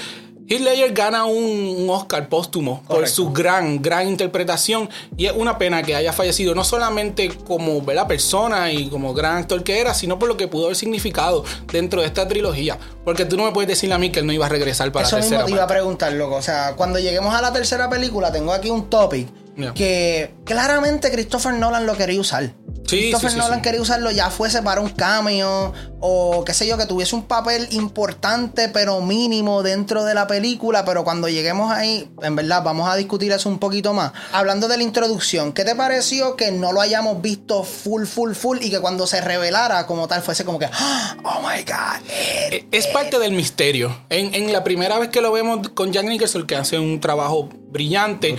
Heath Ledger gana un, un Oscar póstumo por su gran, gran interpretación y es una pena que haya fallecido, no solamente como persona y como gran actor que era, sino por lo que pudo haber significado dentro de esta trilogía. Porque tú no me puedes decir a mí que él no iba a regresar para Eso la mismo tercera te iba a preguntar, loco. O sea, cuando lleguemos a la tercera película, tengo aquí un topic Que claramente Christopher Nolan lo quería usar. Sí, Christopher sí, sí, Nolan quería usarlo ya fuese para un cameo o qué sé yo, que tuviese un papel importante pero mínimo dentro de la película, pero cuando lleguemos ahí, en verdad, vamos a discutir eso un poquito más. Hablando de la introducción, ¿qué te pareció que no lo hayamos visto full, full, full y que cuando se revelara como tal fuese como que, "Ah, oh my god, eh, Eh, Es parte del misterio. En, en la primera vez que lo vemos con Jack Nicholson, que hace un trabajo brillante.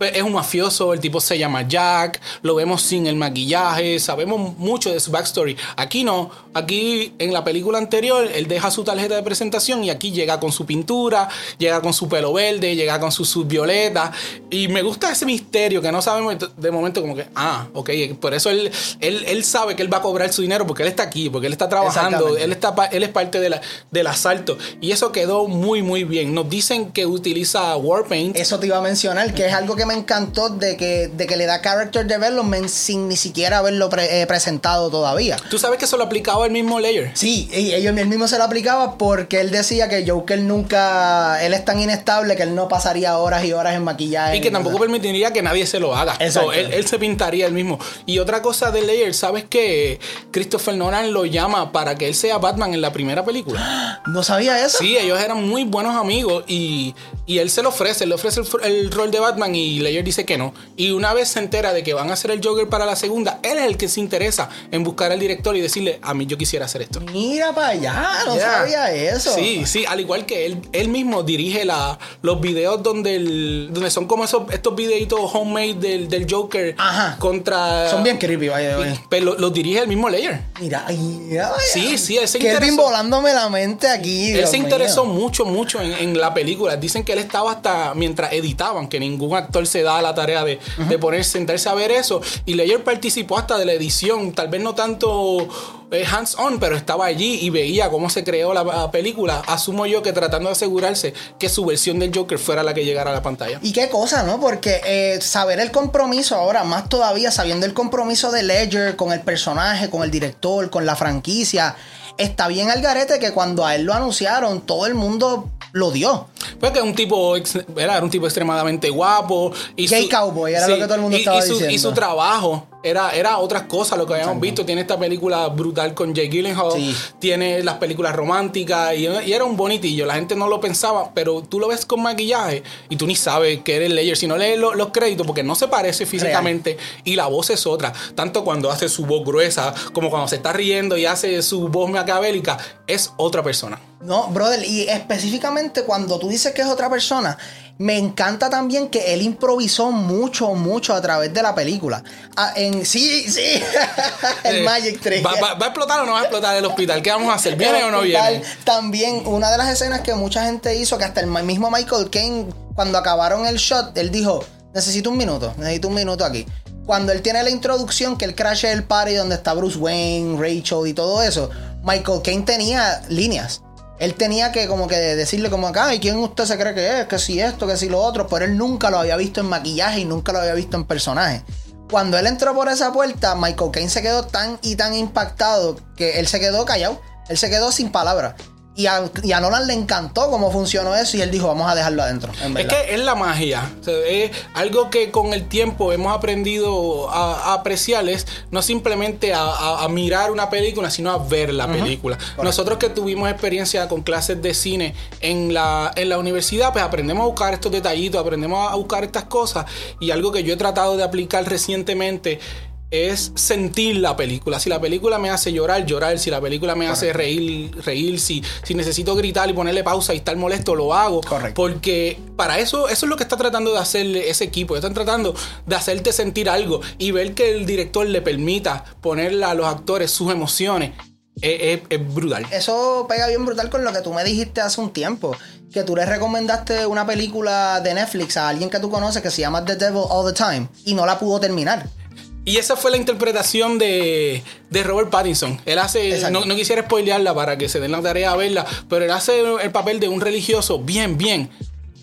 Es un mafioso, el tipo se llama Jack, lo vemos sin el maquillaje, sabemos mucho de su backstory. Aquí no, aquí en la película anterior, él deja su tarjeta de presentación y aquí llega con su pintura, llega con su pelo verde, llega con su sub violeta. Y me gusta ese misterio que no sabemos de momento como que, ah, ok, por eso él, él, él sabe que él va a cobrar su dinero porque él está aquí, porque él está trabajando, él, está, él es parte de la- del asalto. Y eso quedó muy, muy bien. Nos dicen que utiliza Warpaint. Eso te iba a mencionar, que es algo que me encantó de que, de que le da character development sin ni siquiera haberlo pre- eh, presentado todavía. Tú sabes que eso lo aplicaba el mismo Layer. Sí, y ellos él mismo se lo aplicaba porque él decía que Joker nunca, él es tan inestable que él no pasaría horas y horas en maquillaje. Y que tampoco permitiría que nadie se lo haga. Exacto. So, él, él se pintaría él mismo. Y otra cosa de Layer, ¿sabes que Christopher Nolan lo llama para que él sea Batman en la primera película? No sabía eso. Sí, ellos eran muy buenos amigos y, y él se lo ofrece, le ofrece el, el rol de Batman y Layer dice que no. Y una vez se entera de que van a hacer el Joker para la segunda, él es el que se interesa en buscar al director y decirle, a mí yo quisiera hacer esto. Mira para allá, no Yeah. sabía eso. Sí, sí, al igual que él, él mismo dirige la, los videos donde, el- donde son como esos, estos videitos homemade del, del Joker Ajá. contra... Son bien creepy, vaya. vaya. Pero lo- los dirige el mismo Layer. Mira, mira, vaya. Sí, sí, él se Kelvin interesó. volándome la mente aquí. Él Dios se mío. interesó mucho, mucho en, en la película. Dicen que él estaba hasta mientras editaban, que ningún actor se da la tarea de, de poner, sentarse a ver eso. Y Leyer participó hasta de la edición, tal vez no tanto eh, hands-on, pero estaba allí y veía cómo se creó la, la película. Asumo yo que tratando de asegurarse que su versión del Joker fuera la que llegara a la pantalla. Y qué cosa, ¿no? Porque eh, saber el compromiso ahora, más todavía sabiendo el compromiso de Ledger con el personaje, con el director, con la franquicia, está bien al garete que cuando a él lo anunciaron, todo el mundo lo dio. Fue que un tipo, era, era un tipo extremadamente guapo. Y Gay cowboy, era lo que todo el mundo y- estaba y su, diciendo. Y su trabajo era, era otras cosas, lo que habíamos visto. Tiene esta película brutal con Jake Gyllenhaal. Sí. Tiene las películas románticas. Y, y era un bonitillo. La gente no lo pensaba, pero tú lo ves con maquillaje y tú ni sabes que eres Layer. Si no lees lo- los créditos, porque no se parece físicamente y la voz es otra. Tanto cuando hace su voz gruesa, como cuando se está riendo y hace su voz macabélica, es otra persona. No, brother, y específicamente cuando tú dices que es otra persona, me encanta también que él improvisó mucho, mucho a través de la película. Ah, en, sí, sí, el Eh, Magic Trick. ¿Va, va- va a explotar o no va a explotar el hospital? ¿Qué vamos a hacer? ¿Viene El o no viene? También una de las escenas que mucha gente hizo, que hasta el mismo Michael Caine, cuando acabaron el shot, él dijo, necesito un minuto, necesito un minuto aquí. Cuando él tiene la introducción, que él crasha el party donde está Bruce Wayne, Rachel y todo eso, Michael Caine tenía líneas. Él tenía que como que decirle como acá, ¿y quién usted se cree que es? Que si esto, que si lo otro, pero él nunca lo había visto en maquillaje y nunca lo había visto en personaje. Cuando él entró por esa puerta, Michael Caine se quedó tan y tan impactado que él se quedó callado. Él se quedó sin palabras. Y a, y a Nolan le encantó cómo funcionó eso y él dijo, vamos a dejarlo adentro. en Es que es la magia. O sea, es algo que con el tiempo hemos aprendido a, a apreciar. Es no simplemente a, a- a mirar una película, sino a ver la película. Nosotros que tuvimos experiencia con clases de cine en la, en la universidad, pues aprendemos a buscar estos detallitos, aprendemos a buscar estas cosas. Y algo que yo he tratado de aplicar recientemente es sentir la película. Si la película me hace llorar, llorar. Si la película me hace reír, reír. Si, si necesito gritar y ponerle pausa y estar molesto, lo hago. Correcto. Porque para eso, eso es lo que está tratando de hacer ese equipo. Están tratando de hacerte sentir algo y ver que el director le permita ponerle a los actores sus emociones. Es, es- es brutal. Eso pega bien brutal con lo que tú me dijiste hace un tiempo. Que tú le recomendaste una película de Netflix a alguien que tú conoces que se llama The Devil All the Time y no la pudo terminar. Y esa fue la interpretación de, de Robert Pattinson. Él hace, no, no, quisiera spoilearla para que se den la tarea a verla, pero él hace el papel de un religioso bien, bien,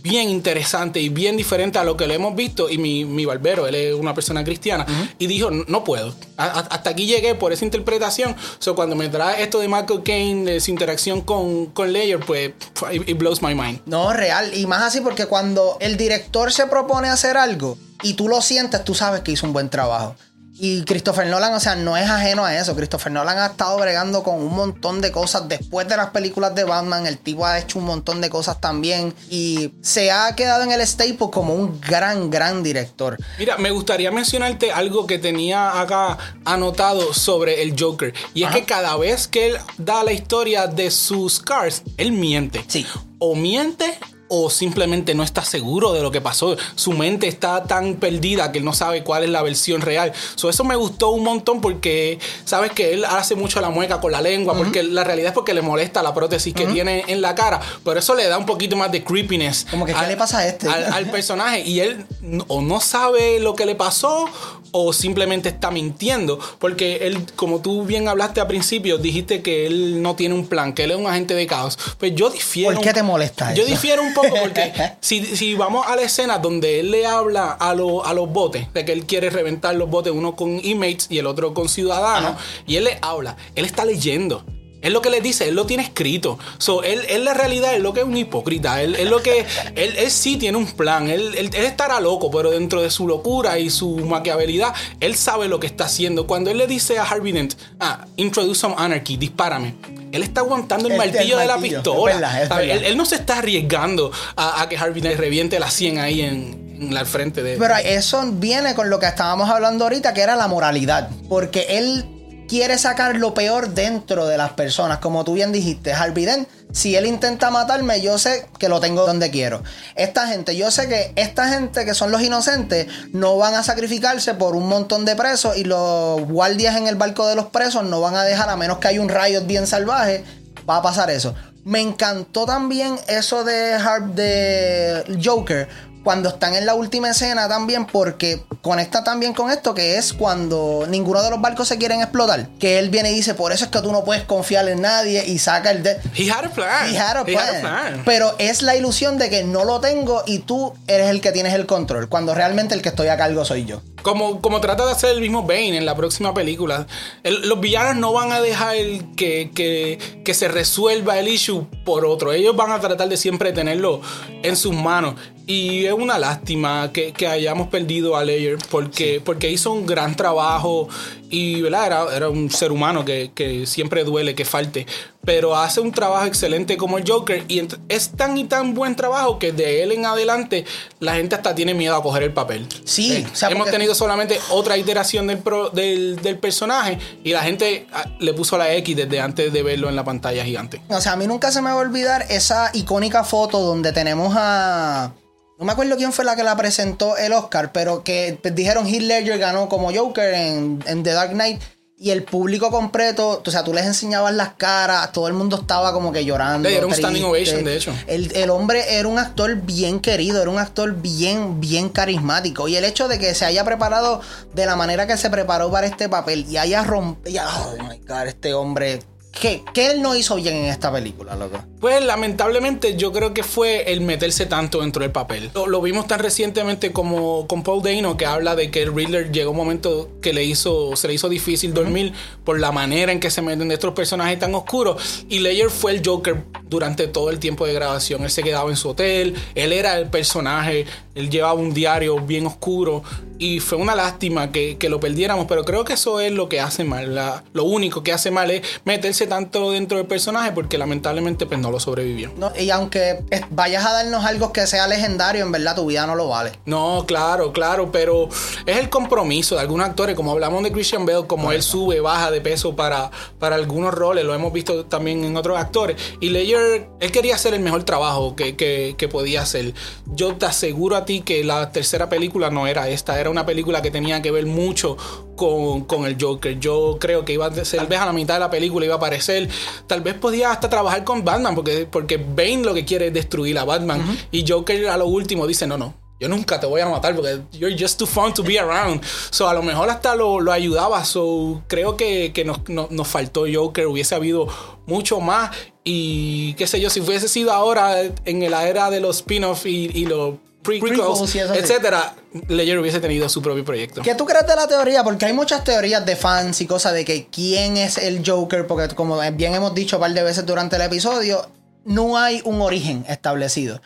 bien interesante y bien diferente a lo que le hemos visto. Y mi, mi barbero, él es una persona cristiana, y dijo, no puedo. hasta aquí llegué por esa interpretación. So, cuando me trae esto de Michael Caine, de su interacción con, con Layer, pues it, blows my mind. No, real. Y más así porque cuando el director se propone hacer algo y tú lo sientes, tú sabes que hizo un buen trabajo. Y Christopher Nolan, o sea, no es ajeno a eso. Christopher Nolan ha estado bregando con un montón de cosas después de las películas de Batman. El tipo ha hecho un montón de cosas también. Y se ha quedado en el staple como un gran, gran director. Mira, me gustaría mencionarte algo que tenía acá anotado sobre el Joker. Y es que cada vez que él da la historia de sus cars, él miente. Sí. O miente o simplemente no está seguro de lo que pasó. Su mente está tan perdida que él no sabe cuál es la versión real. eso me gustó un montón porque sabes que él hace mucho la mueca con la lengua, porque la realidad es porque le molesta la prótesis que tiene en la cara, pero eso le da un poquito más de creepiness. Como que, ¿qué le pasa a este? Al, personaje y él o no sabe lo que le pasó o simplemente está mintiendo, porque él, como tú bien hablaste al principio, dijiste que él no tiene un plan, que él es un agente de caos. Pues yo difiero. ¿Por qué te molesta? Yo difiero un poco porque si, vamos a la escena donde él le habla a, a los botes, de que él quiere reventar los botes, uno con inmates y el otro con ciudadanos, y él le habla, él está leyendo. Es lo que le dice, él lo tiene escrito. So, él, él la realidad es lo que es un hipócrita. Él, lo que. Él, él, sí tiene un plan. Él, él, estará loco, pero dentro de su locura y su maquiavelidad, él sabe lo que está haciendo. Cuando él le dice a Harvey Dent, ah, introduce some anarchy, dispárame. Él está aguantando el, martillo, de la pistola. él, no se está arriesgando a, que Harvey Dent reviente la 100 ahí en, en al frente de Pero eso viene con lo que estábamos hablando ahorita, que era la moralidad. Porque él quiere sacar lo peor dentro de las personas. Como tú bien dijiste, Harvey si él intenta matarme, yo sé que lo tengo donde quiero. Esta gente, yo sé que esta gente que son los inocentes no van a sacrificarse por un montón de presos y los guardias en el barco de los presos no van a dejar, a menos que haya un rayo bien salvaje, va a pasar eso. Me encantó también eso de, Harp, de Joker cuando están en la última escena también, porque conecta también con esto, que es cuando ninguno de los barcos se quieren explotar. Que él viene y dice, por eso es que tú no puedes confiar en nadie y saca el... De He had a plan. He had a plan. Pero es la ilusión de que no lo tengo y tú eres el que tienes el control, cuando realmente el que estoy a cargo soy yo. Como, como trata de hacer el mismo Bane en la próxima película. los villanos no van a dejar que, que, que, se resuelva el issue por otro. Ellos van a tratar de siempre tenerlo en sus manos. Y es una lástima que, que hayamos perdido a Layer porque, porque hizo un gran trabajo y ¿verdad? Era, era un ser humano que, que, siempre duele que falte. Pero hace un trabajo excelente como el Joker y es tan y tan buen trabajo que de él en adelante la gente hasta tiene miedo a coger el papel. Sí, eh, hemos tenido solamente otra iteración del, del, del, personaje y la gente ah, le puso la X desde antes de verlo en la pantalla gigante. O sea, a mí nunca se me va a olvidar esa icónica foto donde tenemos a no me acuerdo quién fue la que la presentó el Oscar, pero que dijeron Heath Ledger ganó como Joker en, The Dark Knight. Y el público completo, o sea, tú les enseñabas las caras, todo el mundo estaba como que llorando. Era un standing ovation, de hecho. El, el, hombre era un actor bien querido, era un actor bien, bien carismático. Y el hecho de que se haya preparado de la manera que se preparó para este papel y haya rompido. Oh my god, este hombre ¿Qué, él no hizo bien en esta película, loco? Pues lamentablemente yo creo que fue el meterse tanto dentro del papel. Lo, vimos tan recientemente como con Paul Dano que habla de que el Riddler llegó un momento que le hizo, se le hizo difícil dormir por la manera en que se meten de estos personajes tan oscuros. Y Layer fue el Joker durante todo el tiempo de grabación. Él se quedaba en su hotel, él era el personaje, él llevaba un diario bien oscuro y fue una lástima que, lo perdiéramos, pero creo que eso es lo que hace mal. lo único que hace mal es meterse tanto dentro del personaje porque lamentablemente pues no lo sobrevivió. No, y aunque vayas a darnos algo que sea legendario, en verdad tu vida no lo vale. No, claro, claro, pero es el compromiso de algunos actores, como hablamos de Christian Bale, como él sube, baja de peso para, para algunos roles, lo hemos visto también en otros actores. Y Ledger, él quería hacer el mejor trabajo que, que podía hacer. Yo te aseguro a ti que la tercera película no era esta, era una película que tenía que ver mucho con, con el Joker. Yo creo que iba a ser, tal vez a la mitad de la película iba a aparecer, tal vez podía hasta trabajar con Batman, porque, porque Bane lo que quiere es destruir a Batman. Y Joker a lo último dice, no, no, yo nunca te voy a matar porque you're just too fun to be around. So, a lo mejor hasta lo, lo ayudaba. So, creo que, que nos, nos, nos, faltó Joker. Hubiese habido mucho más. Y qué sé yo, si hubiese sido ahora en la era de los spin-offs y, y los prequels, etcétera, Ledger hubiese tenido su propio proyecto. ¿Qué tú crees de la teoría? Porque hay muchas teorías de fans y cosas de que quién es el Joker, porque como bien hemos dicho un par de veces durante el episodio, no hay un origen establecido.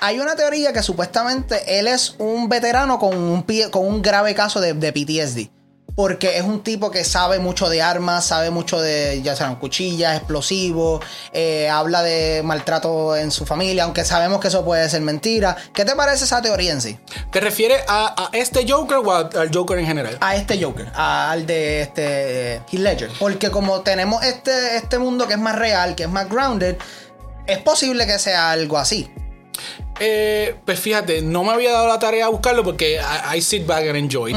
Hay una teoría que supuestamente él es un veterano con un, con un grave caso de, de PTSD porque es un tipo que sabe mucho de armas, sabe mucho de, ya sean cuchillas, explosivos, eh, habla de maltrato en su familia, aunque sabemos que eso puede ser mentira. ¿Qué te parece esa teoría en sí? ¿Te refieres a, este Joker o al Joker en general? A este Joker, al de este Heath Ledger. Porque como tenemos este, este mundo que es más real, que es más grounded, es posible que sea algo así. Eh, pues fíjate, no me había dado la tarea a buscarlo porque I, sit back and enjoy.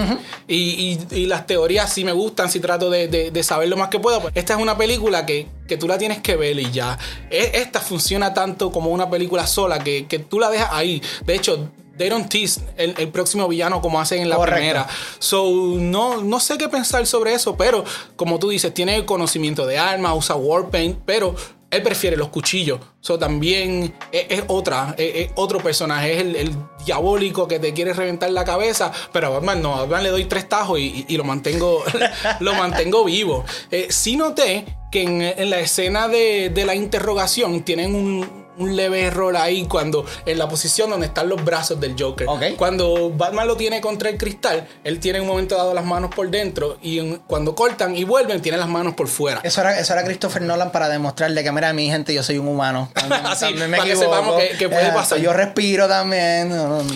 y, las teorías sí me gustan, sí trato de, saber lo más que puedo. Esta es una película que, tú la tienes que ver y ya. E, esta funciona tanto como una película sola que, tú la dejas ahí. De hecho, they don't tease el, próximo villano como hacen en la primera. So, no, no sé qué pensar sobre eso, pero como tú dices, tiene conocimiento de armas, usa warpaint, pero él prefiere los cuchillos. So, también es, otra, otro personaje. Es el, diabólico que te quiere reventar la cabeza. Pero a Batman no, a Batman le doy tres tajos y, lo mantengo, lo mantengo vivo. Eh, sí noté que en, la escena de la interrogación tienen un, un leve error ahí cuando en la posición donde están los brazos del Joker. Cuando Batman lo tiene contra el cristal, él tiene un momento dado las manos por dentro y cuando cortan y vuelven, tiene las manos por fuera. Eso era, eso era Christopher Nolan para demostrarle que, mira, mi gente, yo soy un humano. Así, para que sepamos que, puede pasar. Yo respiro también.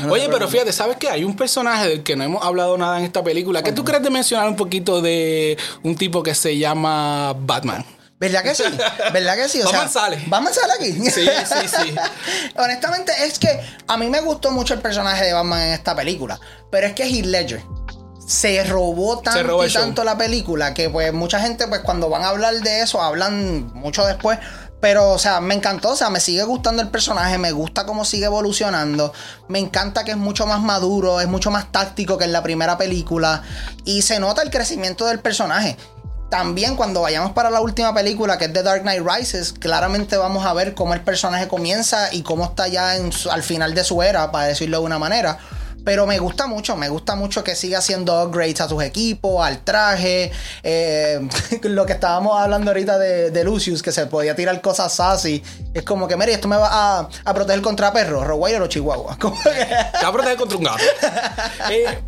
Oye, pero fíjate, ¿sabes qué? Hay un personaje del que no hemos hablado nada en esta película. ¿Qué tú crees de mencionar un poquito de un tipo que se llama Batman? ¿Verdad que sí? ¿Verdad que sí? O Batman sale. Batman sale aquí. Sí, sí, sí. Honestamente, es que a mí me gustó mucho el personaje de Batman en esta película. Pero es que Heath Ledger se robó tanto y tanto la película que pues mucha gente pues cuando van a hablar de eso hablan mucho después. Pero, o sea, me encantó, o sea, me sigue gustando el personaje, me gusta cómo sigue evolucionando, me encanta que es mucho más maduro, es mucho más táctico que en la primera película y se nota el crecimiento del personaje. También cuando vayamos para la última película, que es The Dark Knight Rises, claramente vamos a ver cómo el personaje comienza y cómo está ya al final de su era, para decirlo de una manera. Pero me gusta mucho, me gusta mucho que siga haciendo upgrades a sus equipos, al traje. Eh, lo que estábamos hablando ahorita de, Lucius, que se podía tirar cosas sassy. Es como que, mire, esto me va a, proteger contra perros, Rottweiler o Chihuahua. Te va a proteger contra un gato. Eh,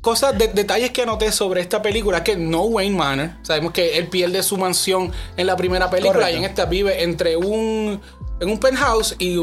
cosas, de, detalles que anoté sobre esta película es que no Wayne Manor. Sabemos que él pierde su mansión en la primera película y en esta vive entre un en un penthouse y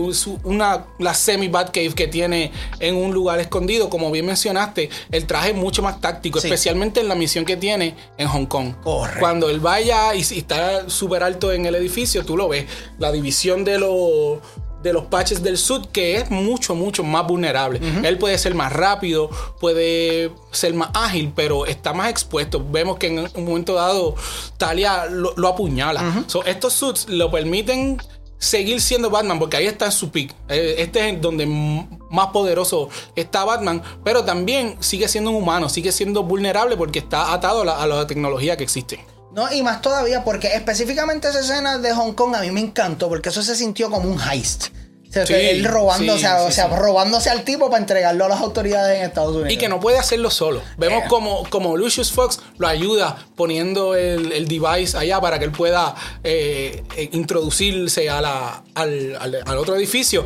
una la semi Batcave que tiene en un lugar escondido. Como bien mencionaste, el traje es mucho más táctico, especialmente en la misión que tiene en Hong Kong. Cuando él vaya y, y está súper alto en el edificio, tú lo ves. La división de los de los patches del sud que es mucho, mucho más vulnerable. Él puede ser más rápido, puede ser más ágil, pero está más expuesto. Vemos que en un momento dado Talia lo, apuñala. estos suits lo permiten seguir siendo Batman porque ahí está en su peak. Eh, este es donde más poderoso está Batman, pero también sigue siendo un humano, sigue siendo vulnerable porque está atado a la, a la tecnología que existe. No, y más todavía porque específicamente esa escena de Hong Kong a mí me encantó porque eso se sintió como un heist. O sea, él robándose, o sea, robándose al tipo para entregarlo a las autoridades en Estados Unidos. Y que no puede hacerlo solo. Vemos eh. como, como Lucius Fox lo ayuda poniendo el, device allá para que él pueda eh, eh, introducirse a la, al, otro edificio.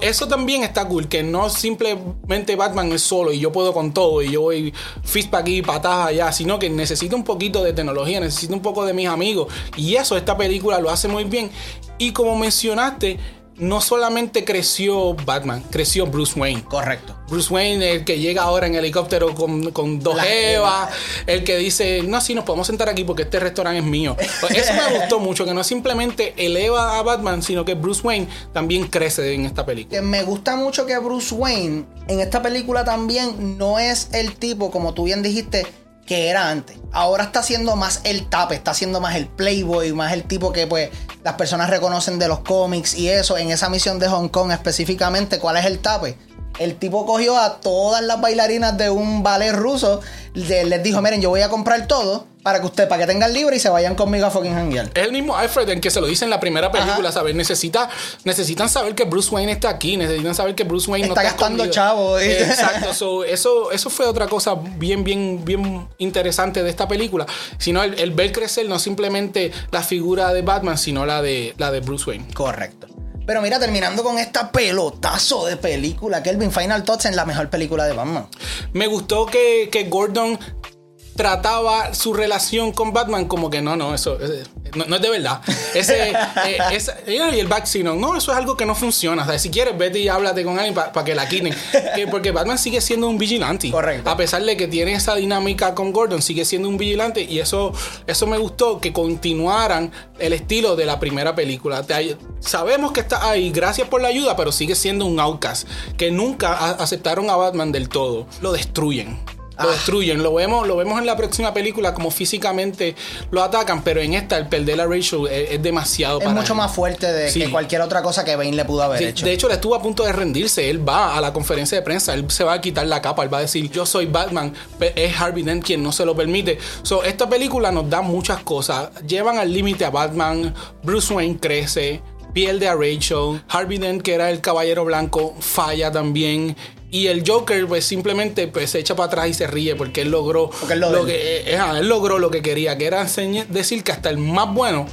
eso también está cool, que no simplemente Batman es solo y yo puedo con todo y yo voy fist para aquí, patadas allá, sino que necesita un poquito de tecnología, necesita un poco de mis amigos. Y eso esta película lo hace muy bien. Y como mencionaste, no solamente creció Batman, creció Bruce Wayne. Correcto. Bruce Wayne, el que llega ahora en helicóptero con, con dos Eva, el que dice, no, sí, nos podemos sentar aquí porque este restaurante es mío. Pues eso me gustó mucho, que no simplemente eleva a Batman, sino que Bruce Wayne también crece en esta película. Que me gusta mucho que Bruce Wayne en esta película también no es el tipo, como tú bien dijiste, que era antes. Ahora está siendo más el tape, está siendo más el playboy, más el tipo que pues las personas reconocen de los cómics y eso. En esa misión de Hong Kong específicamente, ¿cuál es el tape? El tipo cogió a todas las bailarinas de un ballet ruso, le- les dijo, miren, yo voy a comprar todo para que usted, para que tengan libre y se vayan conmigo a fucking hanguear. Es el mismo Alfred en que se lo dice en la primera película. Necesita, necesitan saber que Bruce Wayne está aquí, necesitan saber que Bruce Wayne Está no está gastando chavo, ¿eh? Exacto, so, eso, eso fue otra cosa bien, bien, bien interesante de esta película, sino el, el ver crecer no simplemente la figura de Batman, sino la de, la de Bruce Wayne. Correcto. Pero mira, terminando con esta pelotazo de película, Kelvin Final Thoughts en la mejor película de Batman. Me gustó que, que Gordon trataba su relación con Batman como que no, no, eso eh, no, no es de verdad. Ese, eh, esa- y el vaccine, no, eso es algo que no funciona. O sea, si quieres, vete y háblate con alguien para que la quiten. Que- porque Batman sigue siendo un vigilante. Correcto. A pesar de que tiene esa dinámica con Gordon, sigue siendo un vigilante y eso, eso me gustó, que continuaran el estilo de la primera película. Te sabemos que está ahí, gracias por la ayuda, pero sigue siendo un outcast, que nunca a- aceptaron a Batman del todo. Lo destruyen. Lo Ah. destruyen, lo vemos, lo vemos en la próxima película como físicamente lo atacan, pero en esta el perder a Rachel es, es demasiado Es para mucho él. más fuerte de Sí. que cualquier otra cosa que Bane le pudo haber Sí, hecho. de hecho, él estuvo a punto de rendirse. Él va a la conferencia de prensa, él se va a quitar la capa, él va a decir, yo soy Batman, es Harvey Dent quien no se lo permite. So, esta película nos da muchas cosas. Llevan al límite a Batman, Bruce Wayne crece, pierde a Rachel, Harvey Dent, que era el caballero blanco, falla también. Y el Joker, pues simplemente pues, se echa para atrás y se ríe porque él logró Porque lo que, eh, ajá, él logró lo que quería, que era enseñar- decir que hasta el más bueno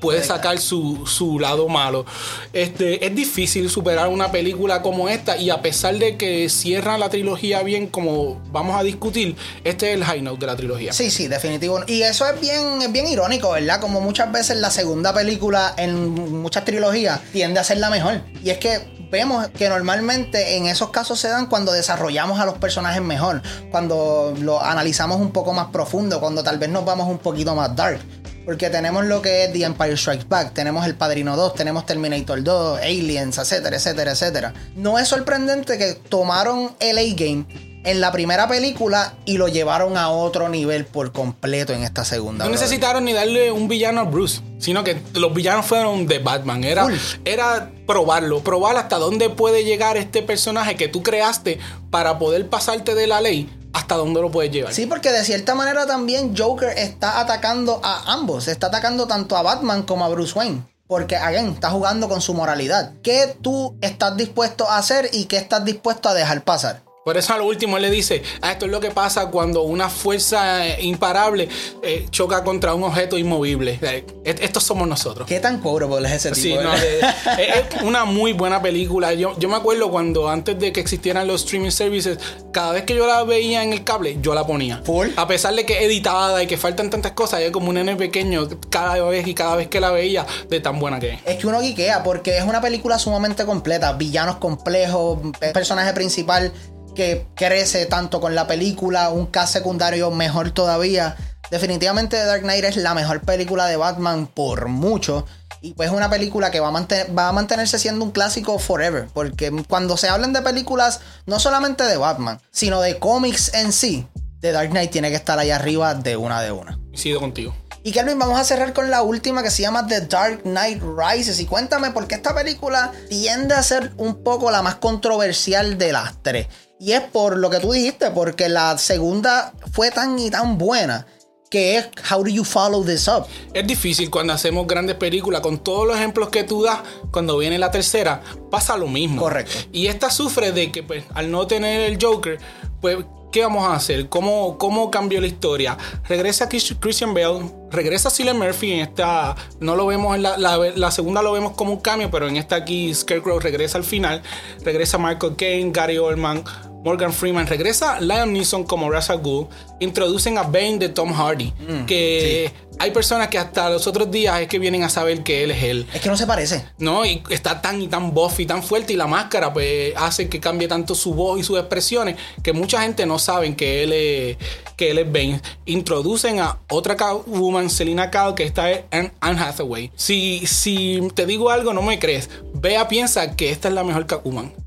puede sacar su, su lado malo. Este, es difícil superar una película como esta y a pesar de que cierra la trilogía bien como vamos a discutir, este es el high note de la trilogía. Sí, sí, definitivo. Y eso es bien, es bien irónico, ¿verdad? Como muchas veces la segunda película en muchas trilogías tiende a ser la mejor. Y es que vemos que normalmente en esos casos se dan cuando desarrollamos a los personajes mejor, cuando lo analizamos un poco más profundo, cuando tal vez nos vamos un poquito más dark. Porque tenemos lo que es The Empire Strikes Back, tenemos El Padrino 2, tenemos Terminator 2, Aliens, etcétera, etcétera, etcétera. No es sorprendente que tomaron el A-Game en la primera película y lo llevaron a otro nivel por completo en esta segunda. No brother. necesitaron ni darle un villano a Bruce, sino que los villanos fueron de Batman. Era, era probarlo, probar hasta dónde puede llegar este personaje que tú creaste para poder pasarte de la ley, hasta dónde lo puedes llevar. Sí, porque de cierta manera también Joker está atacando a ambos. Está atacando tanto a Batman como a Bruce Wayne. Porque, again, está jugando con su moralidad. ¿Qué tú estás dispuesto a hacer y qué estás dispuesto a dejar pasar? Por eso a lo último él le dice, ah, esto es lo que pasa cuando una fuerza eh, imparable eh, choca contra un objeto inmovible. Eh, est- estos somos nosotros. ¿Qué tan cobrable es ese tipo? Sí, no, de- es una muy buena película. Yo, yo me acuerdo cuando antes de que existieran los streaming services, cada vez que yo la veía en el cable, yo la ponía. Full. A pesar de que es editada y que faltan tantas cosas, yo como un nene pequeño cada vez y cada vez que la veía, de tan buena que es. Es que uno guiquea porque es una película sumamente completa. Villanos complejos, pe- personaje principal que crece tanto con la película, un cast secundario mejor todavía. Definitivamente The Dark Knight es la mejor película de Batman por mucho. Y pues es una película que va a, mantener- va a mantenerse siendo un clásico forever. Porque cuando se hablan de películas, no solamente de Batman, sino de cómics en sí, The Dark Knight tiene que estar ahí arriba de una de una. Coincido contigo. Y Kelvin, vamos a cerrar con la última que se llama The Dark Knight Rises. Y cuéntame por qué esta película tiende a ser un poco la más controversial de las tres. Y es por lo que tú dijiste, porque la segunda fue tan y tan buena que es How do you follow this up? Es difícil cuando hacemos grandes películas, con todos los ejemplos que tú das, cuando viene la tercera, pasa lo mismo. Correcto. Y esta sufre de que, pues, al no tener el Joker, pues, ¿qué vamos a hacer? ¿Cómo, cómo cambió la historia? Regresa Chris- Christian Bale, regresa Cillian Murphy en esta, no lo vemos en la, la, la segunda lo vemos como un cambio, pero en esta aquí Scarecrow regresa al final, regresa Michael Caine, Gary Oldman, Morgan Freeman, regresa Liam Neeson como Ra's al Ghul, introducen a Bane de Tom Hardy, que hay personas que hasta los otros días es que vienen a saber que él es él. Es que no se parece. ¿no? Y está tan y tan buff y tan fuerte y la máscara pues hace que cambie tanto su voz y sus expresiones que mucha gente no saben que él es, que él es Bane. Introducen a otra woman, Selina Kyle, que esta es Anne Hathaway. Si, si te digo algo, no me crees. Vea, piensa que esta es la mejor Catwoman.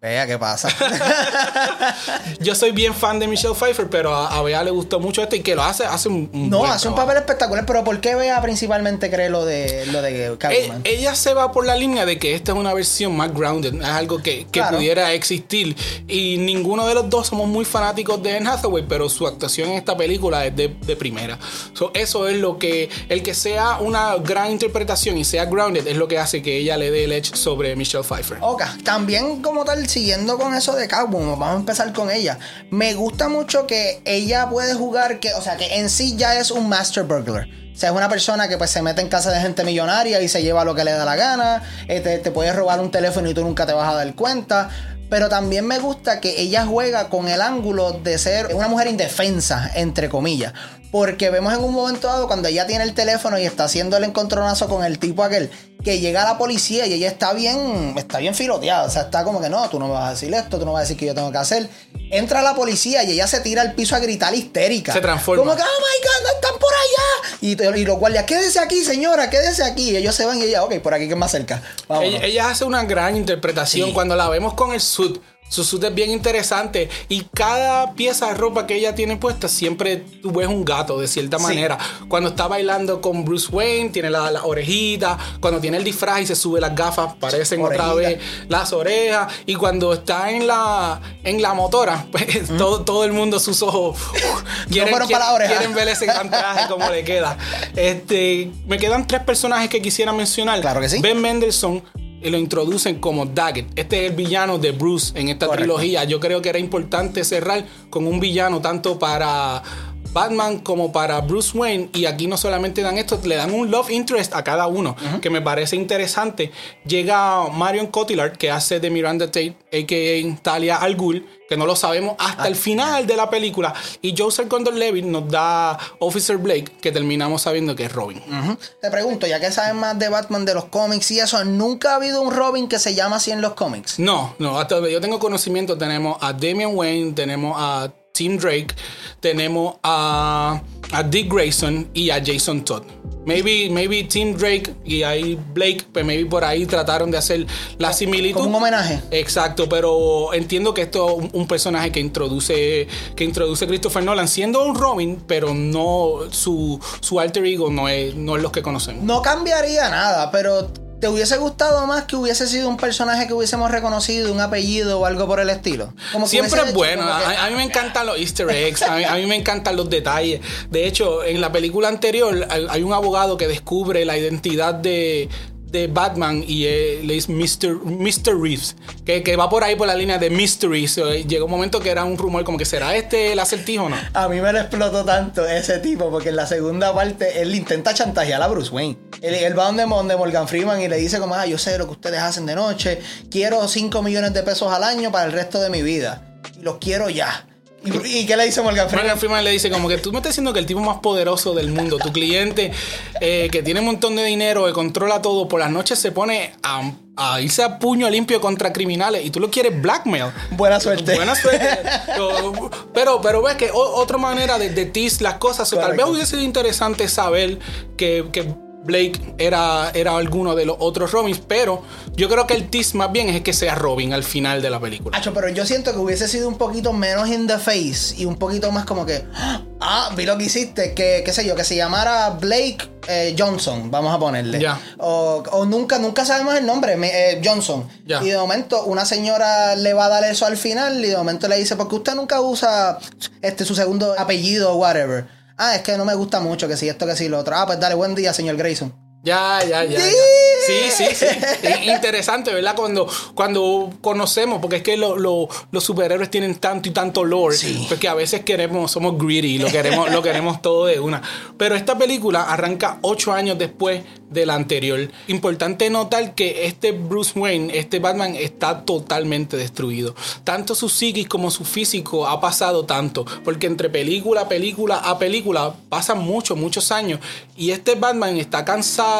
Vea qué pasa. Yo soy bien fan de Michelle Pfeiffer, pero a, a Bea le gustó mucho este y que lo hace, hace un, un no, hace un papel espectacular, pero ¿por qué Bea principalmente cree lo de lo de Eh, Catwoman? ella se va por la línea de que esta es una versión más grounded, es algo que, que Claro. pudiera existir. Y ninguno de los dos somos muy fanáticos de Anne Hathaway, pero su actuación en esta película es de, de primera. So, eso es lo que, el que sea una gran interpretación y sea grounded, es lo que hace que ella le dé el edge sobre Michelle Pfeiffer. Ok, también como tal, siguiendo con eso de Catwoman, vamos a empezar con ella. Me gusta mucho que ella puede jugar, que, o sea, que en sí ya es un master burglar. O sea, es una persona que pues se mete en casa de gente millonaria y se lleva lo que le da la gana. eh, te, te puede robar un teléfono y tú nunca te vas a dar cuenta. Pero también me gusta que ella juega con el ángulo de ser una mujer indefensa, entre comillas. Porque vemos en un momento dado cuando ella tiene el teléfono y está haciendo el encontronazo con el tipo aquel, que llega la policía y ella está bien, está bien filoteada. O sea, está como que no, tú no me vas a decir esto, tú no vas a decir que yo tengo que hacer. Entra la policía y ella se tira al piso a gritar histérica. Se transforma. Como que, oh my god, están por allá. Y, y los guardias, quédese aquí, señora, quédese aquí. Y ellos se van y ella, ok, por aquí que es más cerca. Ella, ella hace una gran interpretación Sí. cuando la vemos con el suit. Su suit es bien interesante y cada pieza de ropa que ella tiene puesta siempre tú ves un gato de cierta Sí. manera. Cuando está bailando con Bruce Wayne tiene la, la orejita, cuando tiene el disfraz y se sube las gafas parecen otra vez las orejas y cuando está en la en la motora pues todo, todo el mundo sus ojos uh, quieren, la quieren- quieren ver ese gran traje como le queda. Este, me quedan tres personajes que quisiera mencionar. Claro que sí. Ben Mendelssohn y lo introducen como Daggett. Este es el villano de Bruce en esta Correcto. trilogía. Yo creo que era importante cerrar con un villano tanto para Batman como para Bruce Wayne. Y aquí no solamente dan esto, le dan un love interest a cada uno, que me parece interesante. Llega Marion Cotillard, que hace de Miranda Tate, a.k.a. Talia Al Ghul, que no lo sabemos hasta el final de la película. Y Joseph Gordon-Levitt nos da Officer Blake, que terminamos sabiendo que es Robin. Te pregunto, ya que sabes más de Batman, de los cómics y eso, ¿nunca ha habido un Robin que se llama así en los cómics? No, no, hasta donde yo tengo conocimiento tenemos a Damian Wayne, tenemos a Tim Drake, tenemos a, a Dick Grayson y a Jason Todd. Maybe, maybe Tim Drake y ahí Blake, pues maybe por ahí trataron de hacer la similitud. Como un homenaje. Exacto, pero entiendo que esto es un, un personaje que introduce que introduce Christopher Nolan siendo un Robin, pero no su, su alter ego no es, no es lo que conocemos. No cambiaría nada, pero ¿te hubiese gustado más que hubiese sido un personaje que hubiésemos reconocido, un apellido o algo por el estilo? Como Siempre es bueno. como que- A, a mí me encantan los easter eggs. A mí, a mí me encantan los detalles. De hecho, en la película anterior hay un abogado que descubre la identidad de, de Batman y él es Mr. Mr. Reeves. Que, que va por ahí por la línea de mystery. So, eh, llegó un momento que era un rumor como que será este el acertijo no. A mí me lo explotó tanto ese tipo, porque en la segunda parte él intenta chantajear a Bruce Wayne. Él, él va donde, donde Morgan Freeman y le dice como, ah, yo sé lo que ustedes hacen de noche, quiero 5 millones de pesos al año para el resto de mi vida. Y los quiero ya. ¿Y, qué le dice Morgan Freeman? Morgan Freeman le dice como que tú me estás diciendo que el tipo más poderoso del mundo, tu cliente eh, que tiene un montón de dinero, que controla todo, por las noches se pone a, a irse a puño limpio contra criminales y tú lo quieres blackmail. Buena suerte. Buena suerte. Pero- pero, ves que o- otra manera de, de tease las cosas. o tal vez hubiese sido interesante saber que, que Blake era, era alguno de los otros Robins, pero yo creo que el tease más bien es que sea Robin al final de la película. Acho, pero yo siento que hubiese sido un poquito menos in the face y un poquito más como que, ah, vi lo que hiciste, que qué sé yo, que se llamara Blake eh, Johnson, vamos a ponerle. Ya. O, o nunca, nunca sabemos el nombre, eh, Johnson. Ya. Y de momento una señora le va a dar eso al final y de momento le dice, porque usted nunca usa este su segundo apellido o whatever. Ah, es que no me gusta mucho, que si esto, que si lo otro. Ah, pues dale, buen día, señor Grayson. Ya, ya, ya. ya. Sí. Sí, sí, sí. Es interesante, ¿verdad? Cuando, cuando conocemos, porque es que lo- lo- los superhéroes tienen tanto y tanto lore, Sí. pues que a veces queremos, somos greedy, lo queremos, lo queremos todo de una. Pero esta película arranca ocho años después de la anterior. Importante notar que este Bruce Wayne, este Batman, está totalmente destruido. Tanto su psiquis como su físico ha pasado tanto, porque entre película, película a película pasan muchos, muchos años. Y este Batman está cansado